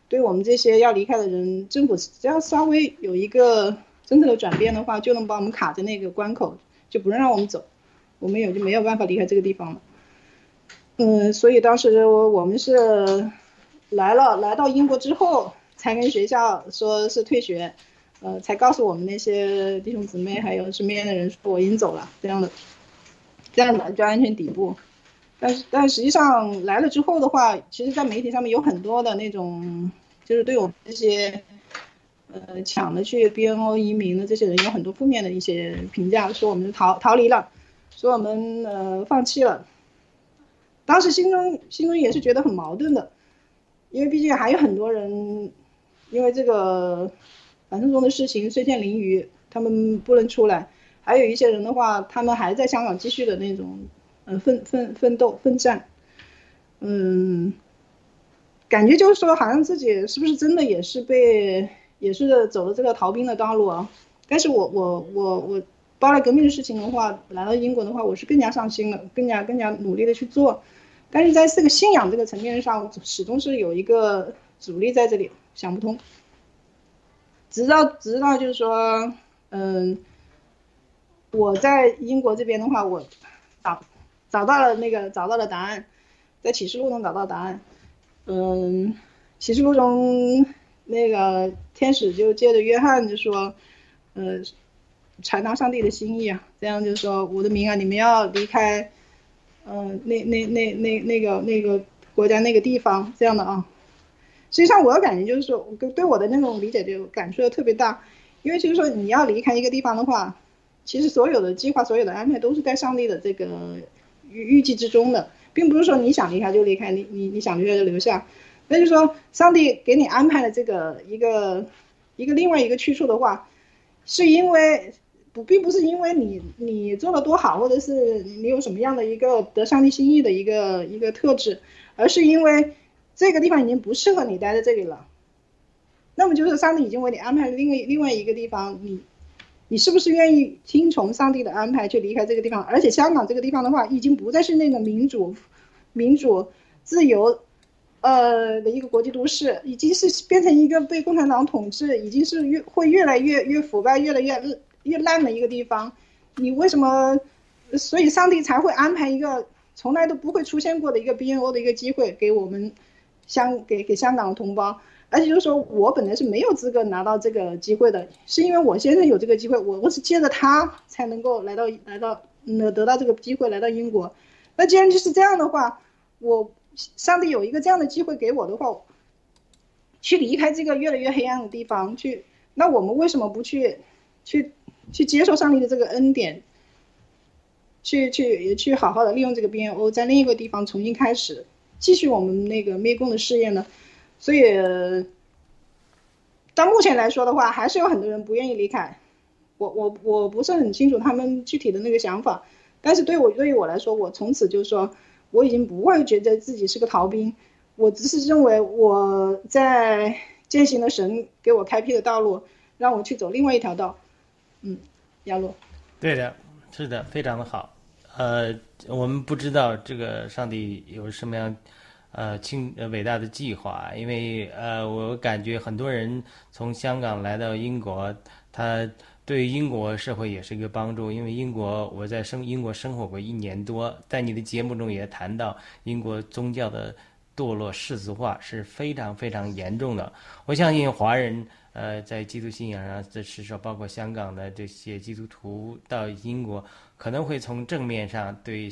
对我们这些要离开的人，政府只要稍微有一个政策的转变的话，就能把我们卡在那个关口，就不能让我们走，我们也就没有办法离开这个地方了。嗯，所以当时我们是来了，来到英国之后才跟学校说是退学，呃，才告诉我们那些弟兄姊妹还有身边的人说我已经走了这样的，这样的就安全底部。但是但实际上来了之后的话，其实，在媒体上面有很多的那种，就是对我们这些呃抢着去 BNO 移民的这些人有很多负面的一些评价，说我们逃逃离了，说我们呃放弃了。当时心中心中也是觉得很矛盾的，因为毕竟还有很多人，因为这个反正中的事情碎片淋雨，他们不能出来；还有一些人的话，他们还在香港继续的那种，嗯，奋奋奋斗奋战，嗯，感觉就是说，好像自己是不是真的也是被也是走了这个逃兵的道路啊？但是我我我我，巴勒革命的事情的话，来到英国的话，我是更加上心了，更加更加努力的去做。但是在这个信仰这个层面上，始终是有一个阻力在这里，想不通。直到直到就是说，嗯，我在英国这边的话，我找找到了那个找到了答案，在启示录中找到答案。嗯，启示录中那个天使就接着约翰就说，呃，传达上帝的心意啊，这样就是说，我的名啊，你们要离开。嗯，那那那那那个那个国家那个地方这样的啊，实际上我的感觉就是说，我对我的那种理解就感触特别大，因为就是说你要离开一个地方的话，其实所有的计划、所有的安排都是在上帝的这个预预计之中的，并不是说你想离开就离开，你你你想留下就留下，那就是说上帝给你安排了这个一个一个另外一个去处的话，是因为。不，并不是因为你你做的多好，或者是你有什么样的一个得上帝心意的一个一个特质，而是因为这个地方已经不适合你待在这里了。那么就是上帝已经为你安排了另外另外一个地方，你你是不是愿意听从上帝的安排去离开这个地方？而且香港这个地方的话，已经不再是那种民主、民主、自由，呃的一个国际都市，已经是变成一个被共产党统治，已经是越会越来越越腐败，越来越。越烂的一个地方，你为什么？所以上帝才会安排一个从来都不会出现过的一个 BNO 的一个机会给我们香给给香港的同胞，而且就是说我本来是没有资格拿到这个机会的，是因为我先生有这个机会，我我是借着他才能够来到来到嗯得到这个机会来到英国。那既然就是这样的话，我上帝有一个这样的机会给我的话，去离开这个越来越黑暗的地方去，那我们为什么不去去去接受上帝的这个恩典？去去去好好的利用这个 BNO 在另一个地方重新开始，继续我们那个灭共的事业呢？所以到目前来说的话，还是有很多人不愿意离开。我我我不是很清楚他们具体的那个想法，但是对我对于我来说，我从此就说我已经不会觉得自己是个逃兵，我只是认为我在践行了神给我开辟的道路，让我去走另外一条道。嗯，亚洛。对的。是的，非常的好。呃，我们不知道这个上帝有什么样呃清呃伟大的计划，因为呃，我感觉很多人从香港来到英国，他对英国社会也是一个帮助。因为英国我在生英国生活过一年多，在你的节目中也谈到英国宗教的堕落世俗化是非常非常严重的。我相信华人。呃，在基督信仰上，这是说，包括香港的这些基督徒到英国，可能会从正面上对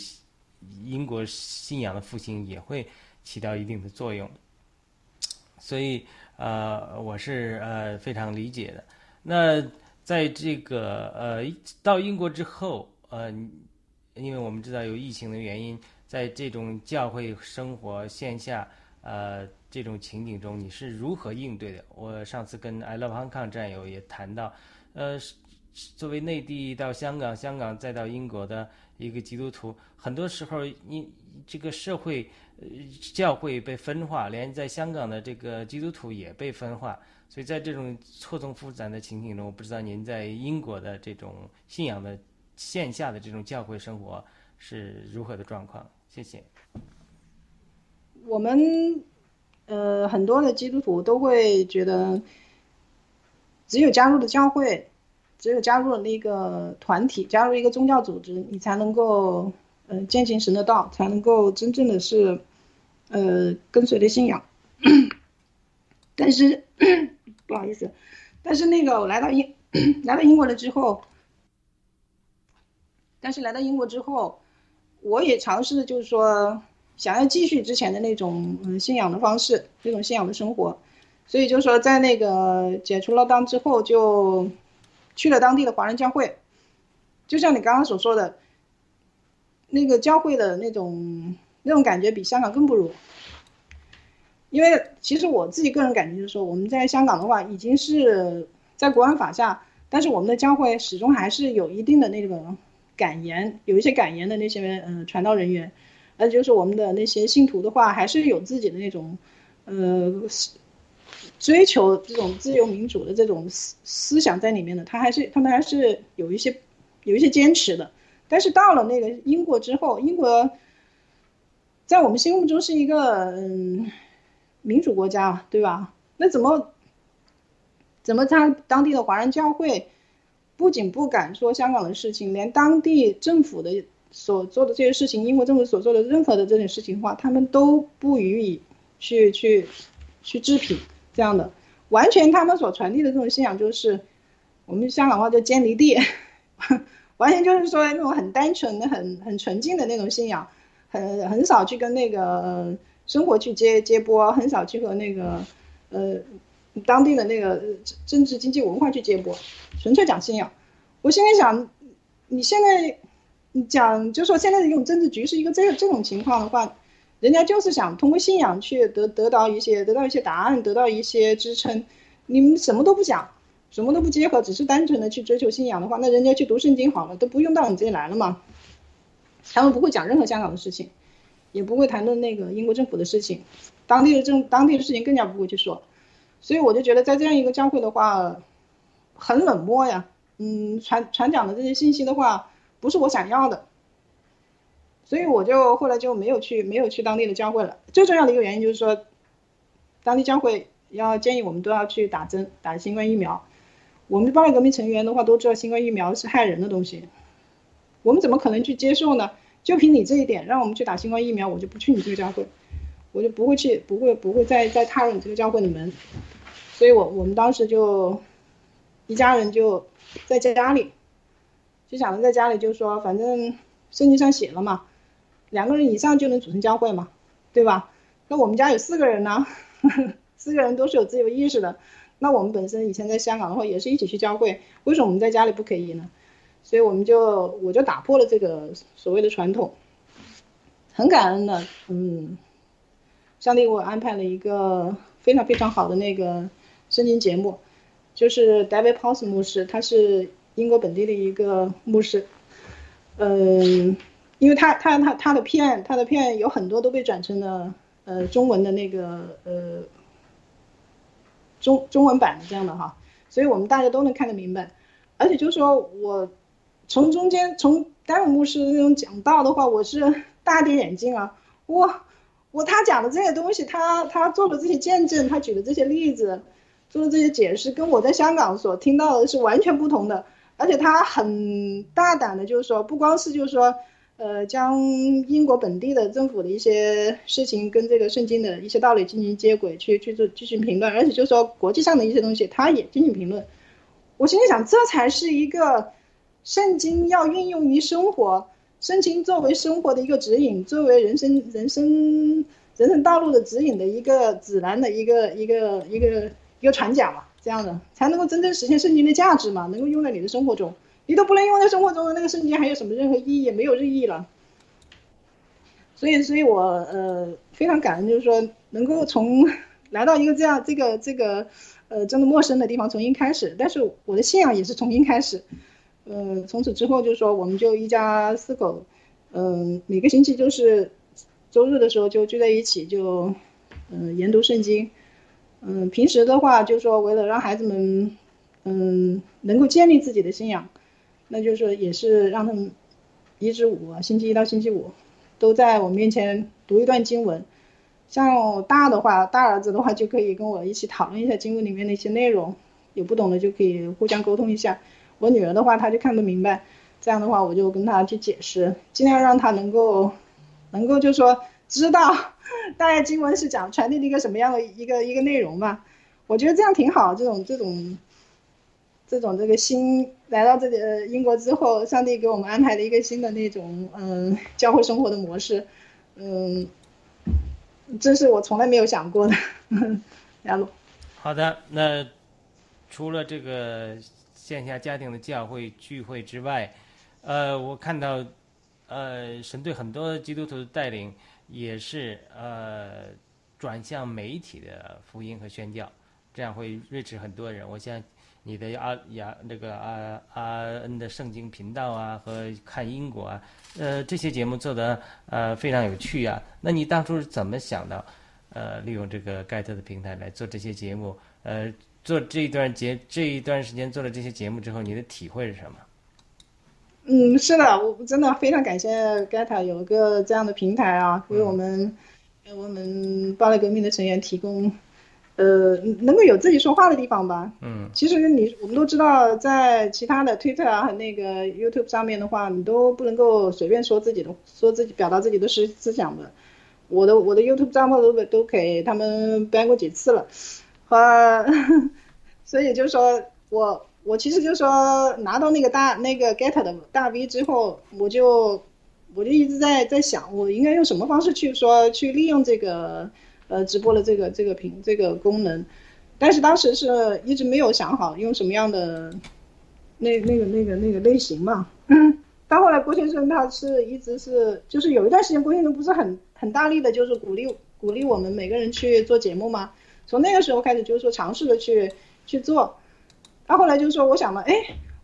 英国信仰的复兴也会起到一定的作用。所以，呃，我是呃非常理解的。那在这个呃到英国之后，呃，因为我们知道有疫情的原因，在这种教会生活线下，呃。这种情景中你是如何应对的？我上次跟 I Love Hong Kong 战友也谈到，呃，作为内地到香港，香港再到英国的一个基督徒，很多时候你这个社会呃教会被分化，连在香港的这个基督徒也被分化，所以在这种错综复杂的情景中，我不知道您在英国的这种信仰的线下的这种教会生活是如何的状况？谢谢。我们。呃，很多的基督徒都会觉得，只有加入了教会，只有加入了那个团体，加入一个宗教组织，你才能够，呃，践行神的道，才能够真正的是，呃，跟随的信仰。但是，不好意思，但是那个我来到英，来到英国了之后，但是来到英国之后，我也尝试就是说。想要继续之前的那种嗯信仰的方式，那种信仰的生活，所以就说在那个解除了当之后，就去了当地的华人教会。就像你刚刚所说的，那个教会的那种那种感觉比香港更不如。因为其实我自己个人感觉就是说，我们在香港的话已经是在国安法下，但是我们的教会始终还是有一定的那个感言，有一些感言的那些嗯传道人员。那就是我们的那些信徒的话，还是有自己的那种，呃，追求这种自由民主的这种思思想在里面的。他还是他们还是有一些有一些坚持的。但是到了那个英国之后，英国在我们心目中是一个嗯民主国家，对吧？那怎么怎么他当地的华人教会不仅不敢说香港的事情，连当地政府的。所做的这些事情，英国政府所做的任何的这种事情的话，他们都不予以去去去置评，这样的，完全他们所传递的这种信仰就是，我们香港话叫坚离地，完全就是说那种很单纯的、很很纯净的那种信仰，很很少去跟那个生活去接接驳，很少去和那个呃当地的那个政治经济文化去接驳，纯粹讲信仰。我现在想，你现在。你讲，就说现在的这种政治局势一个这这种情况的话，人家就是想通过信仰去得得到一些得到一些答案，得到一些支撑。你们什么都不讲，什么都不结合，只是单纯的去追求信仰的话，那人家去读圣经好了，都不用到你这里来了嘛。他们不会讲任何香港的事情，也不会谈论那个英国政府的事情，当地的政当地的事情更加不会去说。所以我就觉得在这样一个教会的话，很冷漠呀。嗯，传传讲的这些信息的话。不是我想要的，所以我就后来就没有去，没有去当地的教会了。最重要的一个原因就是说，当地教会要建议我们都要去打针，打新冠疫苗。我们八个革命成员的话都知道新冠疫苗是害人的东西，我们怎么可能去接受呢？就凭你这一点，让我们去打新冠疫苗，我就不去你这个教会，我就不会去，不会不会再再踏入你这个教会的门。所以我我们当时就一家人就在家里。就想着在家里就说，反正圣经上写了嘛，两个人以上就能组成教会嘛，对吧？那我们家有四个人呢，四个人都是有自由意识的。那我们本身以前在香港的话，也是一起去教会，为什么我们在家里不可以呢？所以我们就我就打破了这个所谓的传统，很感恩的，嗯，上帝给我安排了一个非常非常好的那个圣经节目，就是 David p o s 牧师，他是英国本地的一个牧师，嗯，因为他他他他的片他的片有很多都被转成了呃中文的那个呃。中中文版的这样的哈，所以我们大家都能看得明白，而且就是说我从中间从丹姆牧师那种讲道的话，我是 大跌眼镜啊，我我他讲的这些东西，他他做的这些见证，他举的这些例子，做的这些解释，跟我在香港所听到的是完全不同的，而且他很大胆的，就是说不光是就是说。呃，将英国本地的政府的一些事情跟这个圣经的一些道理进行接轨，去去做进行评论，而且就是说国际上的一些东西，他也进行评论。我心里想，这才是一个圣经要运用于生活，圣经作为生活的一个指引，作为人生人生人生道路的指引的一个指南的一个一个一个一个传讲嘛，这样的才能够真正实现圣经的价值嘛，能够用在你的生活中。你都不能用在生活中的那个瞬间，还有什么任何意义？没有意义了。所以，所以我呃非常感恩，就是说能够从来到一个这样这个这个呃真的陌生的地方重新开始。但是我的信仰也是重新开始。嗯，从此之后就是说，我们就一家四口，嗯，每个星期就是周日的时候就聚在一起，就嗯研读圣经。嗯，平时的话就是说为了让孩子们嗯能够建立自己的信仰。那就是也是让他们一至五，星期一到星期五，都在我面前读一段经文。像大的话，大儿子的话就可以跟我一起讨论一下经文里面的一些内容，有不懂的就可以互相沟通一下。我女儿的话，她就看不明白，这样的话我就跟她去解释，尽量让她能够，能够就说知道 大概经文是讲传递的一个什么样的一个一个内容吧。我觉得这样挺好，这种这种。这种这个心来到这里英国之后，上帝给我们安排了一个新的那种嗯教会生活的模式，嗯，这是我从来没有想过的。亚鲁，好的，那除了这个线下家庭的教会聚会之外，呃，我看到呃神对很多基督徒的带领也是呃转向媒体的福音和宣教，这样会认识很多人。我想。你的阿雅那个阿阿恩的圣经频道啊，和看英国啊，呃，这些节目做的呃非常有趣啊。那你当初是怎么想到，呃，利用这个盖特的平台来做这些节目？呃，做这一段节这一段时间做了这些节目之后，你的体会是什么？嗯，是的，我真的非常感谢盖特有一个这样的平台啊，为我们为我们巴勒革命的成员提供。呃，能够有自己说话的地方吧。嗯，其实你我们都知道，在其他的 Twitter 啊和那个 YouTube 上面的话，你都不能够随便说自己的，说自己表达自己的思思想的。我的我的 YouTube 账号都都给他们 ban 过几次了，呃，所以就是说我我其实就是说拿到那个大那个 Get 的大 V 之后，我就我就一直在在想，我应该用什么方式去说去利用这个。呃，直播的这个这个屏这个功能，但是当时是一直没有想好用什么样的那那个那个那个类型嘛。嗯到后来郭先生他是一直是就是有一段时间郭先生不是很很大力的，就是鼓励鼓励我们每个人去做节目嘛。从那个时候开始就是说尝试的去去做，到后来就是说我想了，哎，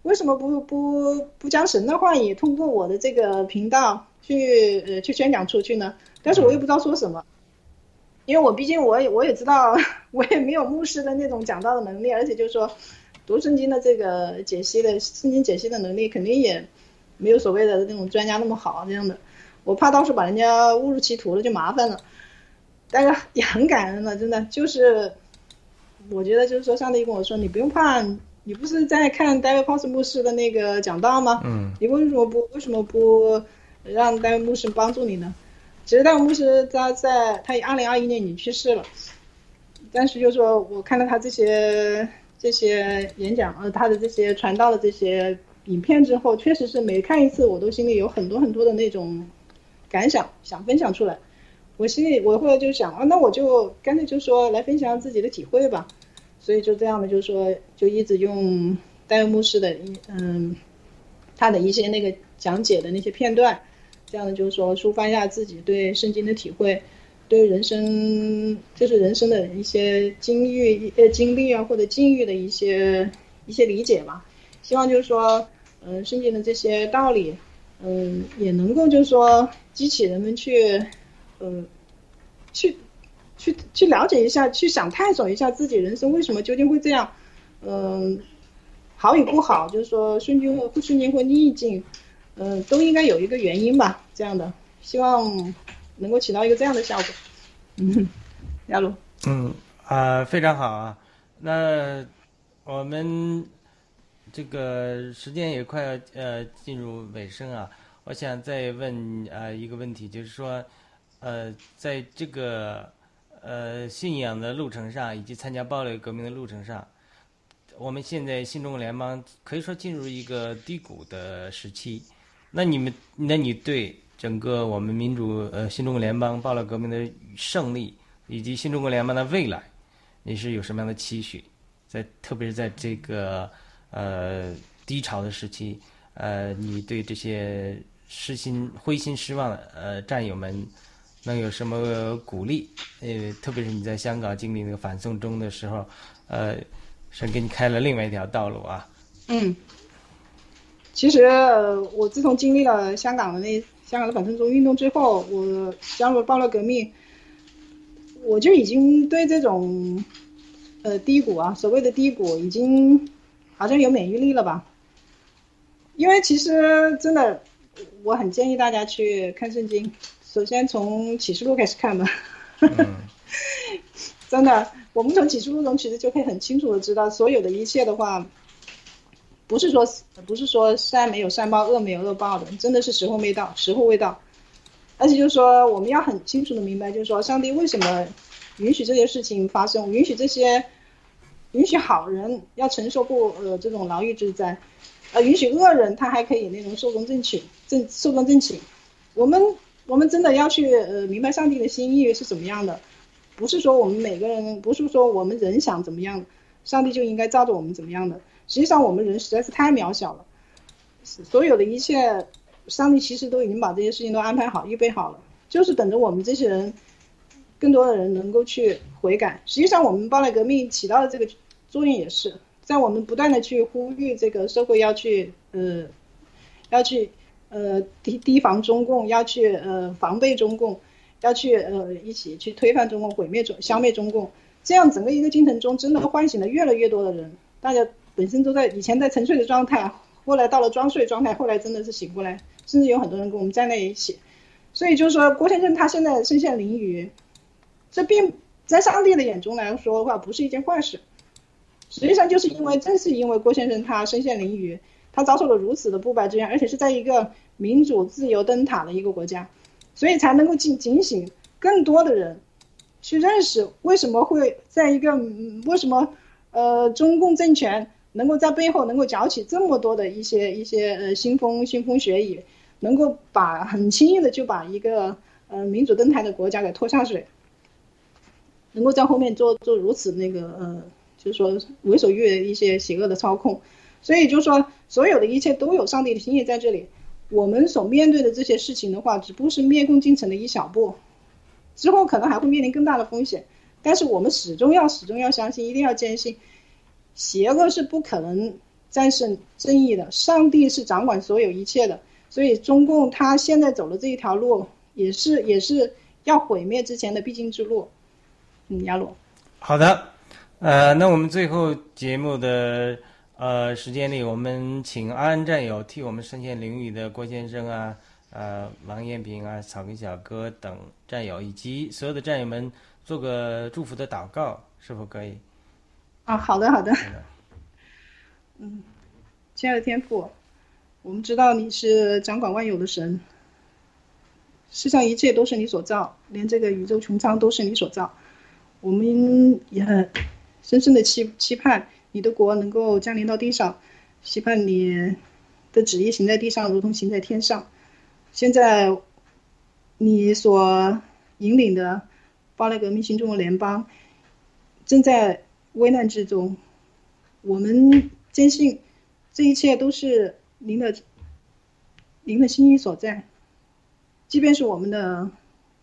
为什么不不不将神的话语通过我的这个频道去呃去宣讲出去呢？但是我又不知道说什么。因为我毕竟我也我也知道，我也没有牧师的那种讲道的能力，而且就是说，读圣经的这个解析的圣经解析的能力，肯定也没有所谓的那种专家那么好这样的。我怕到时候把人家误入歧途了就麻烦了。但是也很感恩了，真的就是，我觉得就是说，上帝跟我说，你不用怕，你不是在看 David Post 牧师的那个讲道吗？嗯。你为什么不为什么不让 David 牧师帮助你呢？其实戴牧师他在他二零二一年已经去世了，但是就是说我看到他这些这些演讲，呃，他的这些传道的这些影片之后，确实是每看一次，我都心里有很多很多的那种感想，想分享出来。我心里我后来就想啊，那我就干脆就说来分享自己的体会吧。所以就这样的，就是说就一直用戴尔牧师的嗯，他的一些那个讲解的那些片段，这样的就是说抒发一下自己对圣经的体会，对人生就是人生的一些经历呃经历啊或者境遇的一些一些理解吧。希望就是说，嗯，圣经的这些道理，嗯，也能够就是说激起人们去，嗯，去。去去了解一下，去想探索一下自己人生为什么究竟会这样，嗯，好与不好，就是说顺境或不顺境或逆境，嗯，都应该有一个原因吧，这样的，希望能够起到一个这样的效果。嗯，亚鲁。嗯啊，非常好啊。那我们这个时间也快要呃进入尾声啊，我想再问呃一个问题，就是说，呃，在这个。呃，信仰的路程上，以及参加暴力革命的路程上，我们现在新中国联邦可以说进入一个低谷的时期。那你们，那你对整个我们民主呃新中国联邦暴力革命的胜利，以及新中国联邦的未来，你是有什么样的期许？在特别是在这个呃低潮的时期，呃，你对这些失心灰心失望的呃战友们。能有什么鼓励？呃，特别是你在香港经历那个反送中的时候，呃，是给你开了另外一条道路啊。嗯，其实我自从经历了香港的那香港的反送中运动之后，我加入暴乱革命，我就已经对这种呃低谷啊，所谓的低谷，已经好像有免疫力了吧？因为其实真的，我很建议大家去看圣经。首先从启示录开始看吧，真的，我们从启示录中其实就可以很清楚的知道，所有的一切的话，不是说不是说善没有善报，恶没有恶报的，真的是时候未到，时候未到。而且就是说，我们要很清楚的明白，就是说，上帝为什么允许这些事情发生，允许这些，允许好人要承受过呃这种牢狱之灾，呃，允许恶人他还可以那种寿终正寝，正寿终正寝，我们。我们真的要去呃明白上帝的心意是怎么样的，不是说我们每个人，不是说我们人想怎么样，上帝就应该照着我们怎么样的。实际上我们人实在是太渺小了，所有的一切，上帝其实都已经把这些事情都安排好、预备好了，就是等着我们这些人，更多的人能够去悔改。实际上我们暴乱革命起到的这个作用也是在我们不断的去呼吁这个社会要去呃要去。呃，提提防中共，要去呃防备中共，要去呃一起去推翻中共，毁灭中消灭中共，这样整个一个进程中，真的唤醒了越来越多的人。大家本身都在以前在沉睡的状态，后来到了装睡状态，后来真的是醒过来，甚至有很多人跟我们站在一起。所以就是说，郭先生他现在身陷囹圄，这并在上帝的眼中来说的话，不是一件坏事。实际上就是因为正是因为郭先生他身陷囹圄，他遭受了如此的不白之冤，而且是在一个。民主自由灯塔的一个国家，所以才能够警警醒更多的人，去认识为什么会在一个为什么呃中共政权能够在背后能够搅起这么多的一些一些呃腥风腥风血雨，能够把很轻易的就把一个呃民主灯台的国家给拖下水，能够在后面做做如此那个呃就是说为所欲为一些邪恶的操控，所以就是说所有的一切都有上帝的心意在这里。我们所面对的这些事情的话，只不过是灭共进程的一小步，之后可能还会面临更大的风险。但是我们始终要始终要相信，一定要坚信，邪恶是不可能战胜正义的。上帝是掌管所有一切的，所以中共他现在走的这一条路，也是也是要毁灭之前的必经之路。嗯，亚罗。好的，呃，那我们最后节目的。呃，时间里我们请安安战友替我们身陷囹圄的郭先生啊，呃，王艳平啊，草根小哥等战友以及所有的战友们做个祝福的祷告，是否可以？啊，好的，好的。嗯，亲爱的天父，我们知道你是掌管万有的神，世上一切都是你所造，连这个宇宙穹苍都是你所造，我们也很深深的期期盼。你的国能够降临到地上，期盼你的旨意行在地上，如同行在天上。现在，你所引领的巴勒革命新中国联邦正在危难之中。我们坚信，这一切都是您的您的心意所在。即便是我们的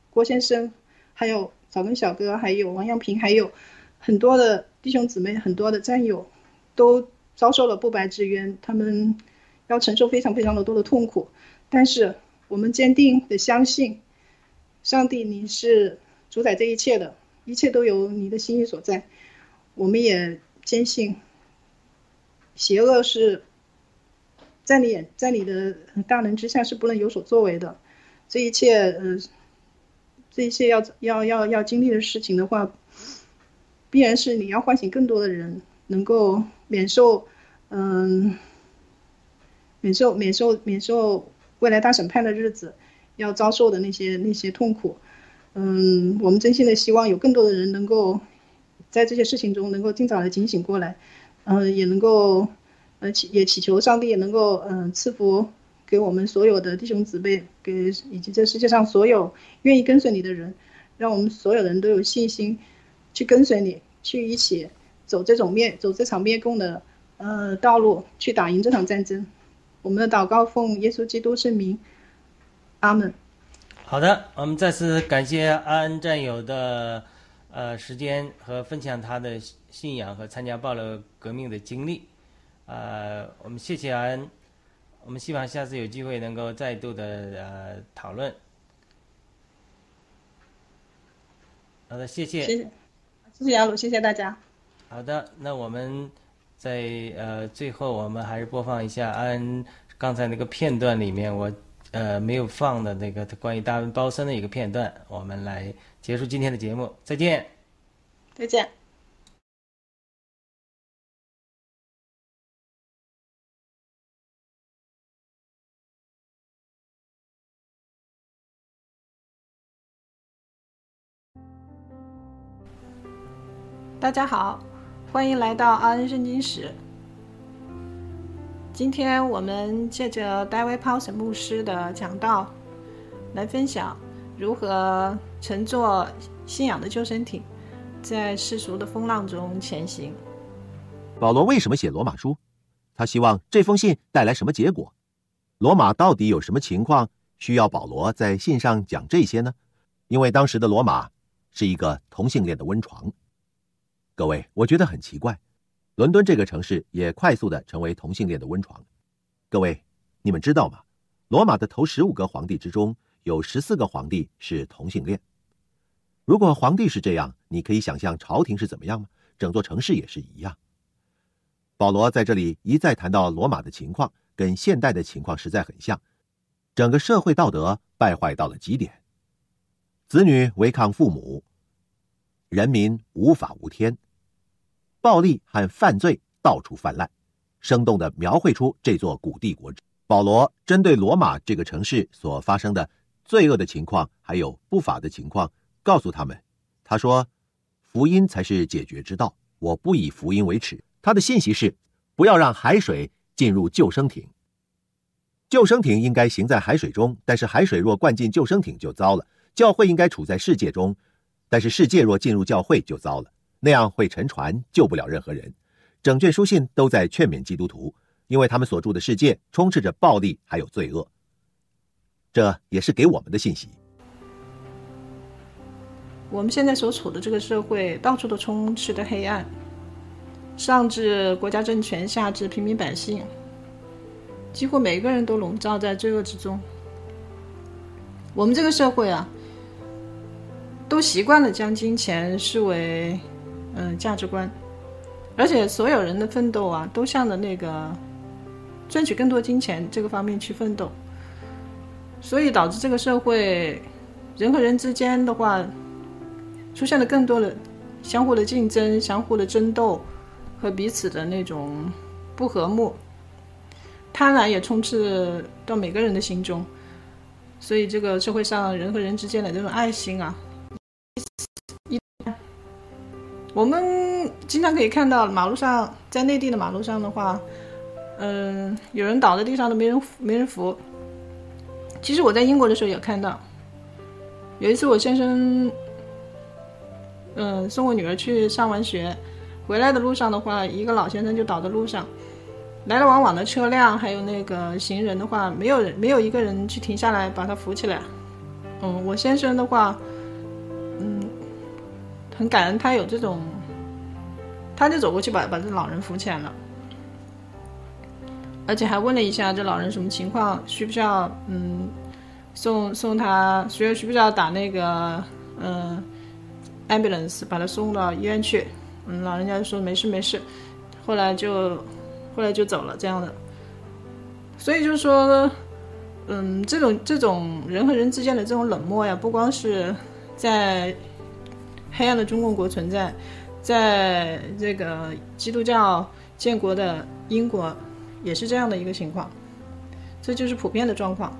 郭先生，还有草根小哥，还有王阳平，还有很多的弟兄姊妹，很多的战友，都遭受了不白之冤，他们要承受非常非常的多的痛苦。但是我们坚定的相信，上帝你是主宰这一切的，一切都有你的心意所在。我们也坚信。邪恶是在你眼，在你的大能之下是不能有所作为的。这一切，呃，这一切要要要要经历的事情的话，必然是你要唤醒更多的人，能够免受，嗯，免受免受免受未来大审判的日子要遭受的那些那些痛苦。嗯，我们真心的希望有更多的人能够在这些事情中能够尽早的警醒过来。嗯，也能够，呃祈也祈求上帝也能够，嗯赐福给我们所有的弟兄姊妹，给以及这世界上所有愿意跟随你的人，让我们所有人都有信心去跟随你，去一起走这种灭走这场灭共的呃道路，去打赢这场战争。我们的祷告奉耶稣基督圣名，阿门。好的，我们再次感谢安安战友的呃时间和分享他的。信仰和参加暴乱革命的经历，呃，我们谢谢安，我们希望下次有机会能够再度的呃讨论。好的，谢谢。谢谢，谢谢亚鲁，谢谢大家。好的，那我们在呃最后，我们还是播放一下安刚才那个片段里面我呃没有放的那个关于大文包森的一个片段，我们来结束今天的节目。再见。再见。大家好，欢迎来到阿恩圣经史。今天我们借着戴维·鲍森牧师的讲道，来分享如何乘坐信仰的救生艇，在世俗的风浪中前行。保罗为什么写罗马书？他希望这封信带来什么结果？罗马到底有什么情况需要保罗在信上讲这些呢？因为当时的罗马是一个同性恋的温床。各位，我觉得很奇怪，伦敦这个城市也快速的成为同性恋的温床。各位，你们知道吗？罗马的头十五个皇帝之中，有十四个皇帝是同性恋。如果皇帝是这样，你可以想象朝廷是怎么样吗？整座城市也是一样。保罗在这里一再谈到罗马的情况，跟现代的情况实在很像，整个社会道德败坏到了极点，子女违抗父母，人民无法无天。暴力和犯罪到处泛滥，生动地描绘出这座古帝国。保罗针对罗马这个城市所发生的罪恶的情况，还有不法的情况，告诉他们：“他说，福音才是解决之道，我不以福音为耻。”他的信息是：不要让海水进入救生艇。救生艇应该行在海水中，但是海水若灌进救生艇就糟了。教会应该处在世界中，但是世界若进入教会就糟了。那样会沉船，救不了任何人。整卷书信都在劝勉基督徒，因为他们所住的世界充斥着暴力还有罪恶。这也是给我们的信息。我们现在所处的这个社会，到处都充斥着黑暗，上至国家政权，下至平民百姓，几乎每个人都笼罩在罪恶之中。我们这个社会啊，都习惯了将金钱视为。嗯，价值观，而且所有人的奋斗啊，都向着那个赚取更多金钱这个方面去奋斗，所以导致这个社会人和人之间的话，出现了更多的相互的竞争、相互的争斗和彼此的那种不和睦，贪婪也充斥到每个人的心中，所以这个社会上人和人之间的这种爱心啊。我们经常可以看到马路上，在内地的马路上的话，嗯、有人倒在地上都没人没人扶。其实我在英国的时候也看到，有一次我先生，嗯、送我女儿去上完学，回来的路上的话，一个老先生就倒在路上，来来往往的车辆还有那个行人的话，没有人没有一个人去停下来把他扶起来。嗯，我先生的话，嗯，很感恩他有这种，他就走过去把把这老人扶起来了。而且还问了一下这老人什么情况，需不需要嗯送送他，需要需不需要打那个嗯 ambulance 把他送到医院去？嗯，老人家说没事没事，后来就后来就走了这样的。所以就是说，嗯，这种这种人和人之间的这种冷漠呀，不光是在黑暗的中共国存在，在这个基督教建国的英国。也是这样的一个情况，这就是普遍的状况。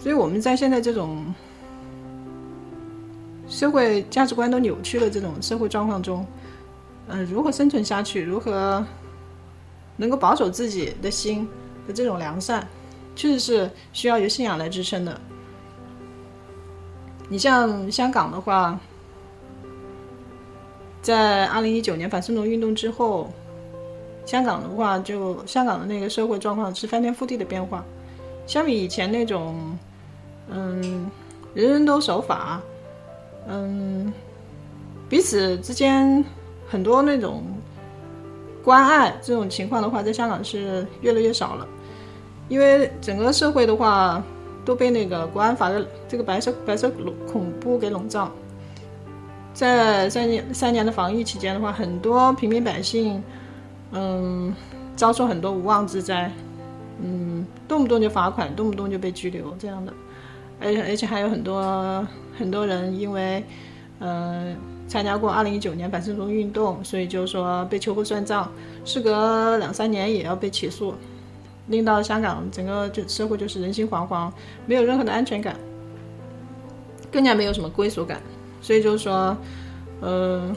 所以我们在现在这种社会价值观都扭曲的这种社会状况中，嗯、如何生存下去，如何能够保守自己的心的这种良善，确实是需要有信仰来支撑的。你像香港的话，在二零一九年反送中运动之后。香港的话，就香港的那个社会状况是翻天覆地的变化，相比以前那种，嗯，人人都守法，嗯，彼此之间很多那种关爱这种情况的话，在香港是越来越少了，因为整个社会的话都被那个国安法的这个白色白色恐怖给笼罩，在三年三年的防疫期间的话，很多平民百姓。嗯，遭受很多无妄之灾，嗯，动不动就罚款，动不动就被拘留这样的，而且而且还有很多很多人因为，呃，参加过二零一九年反送中运动，所以就说被秋后算账，事隔两三年也要被起诉，令到香港整个就社会就是人心惶惶，没有任何的安全感，更加没有什么归属感，所以就是说，呃。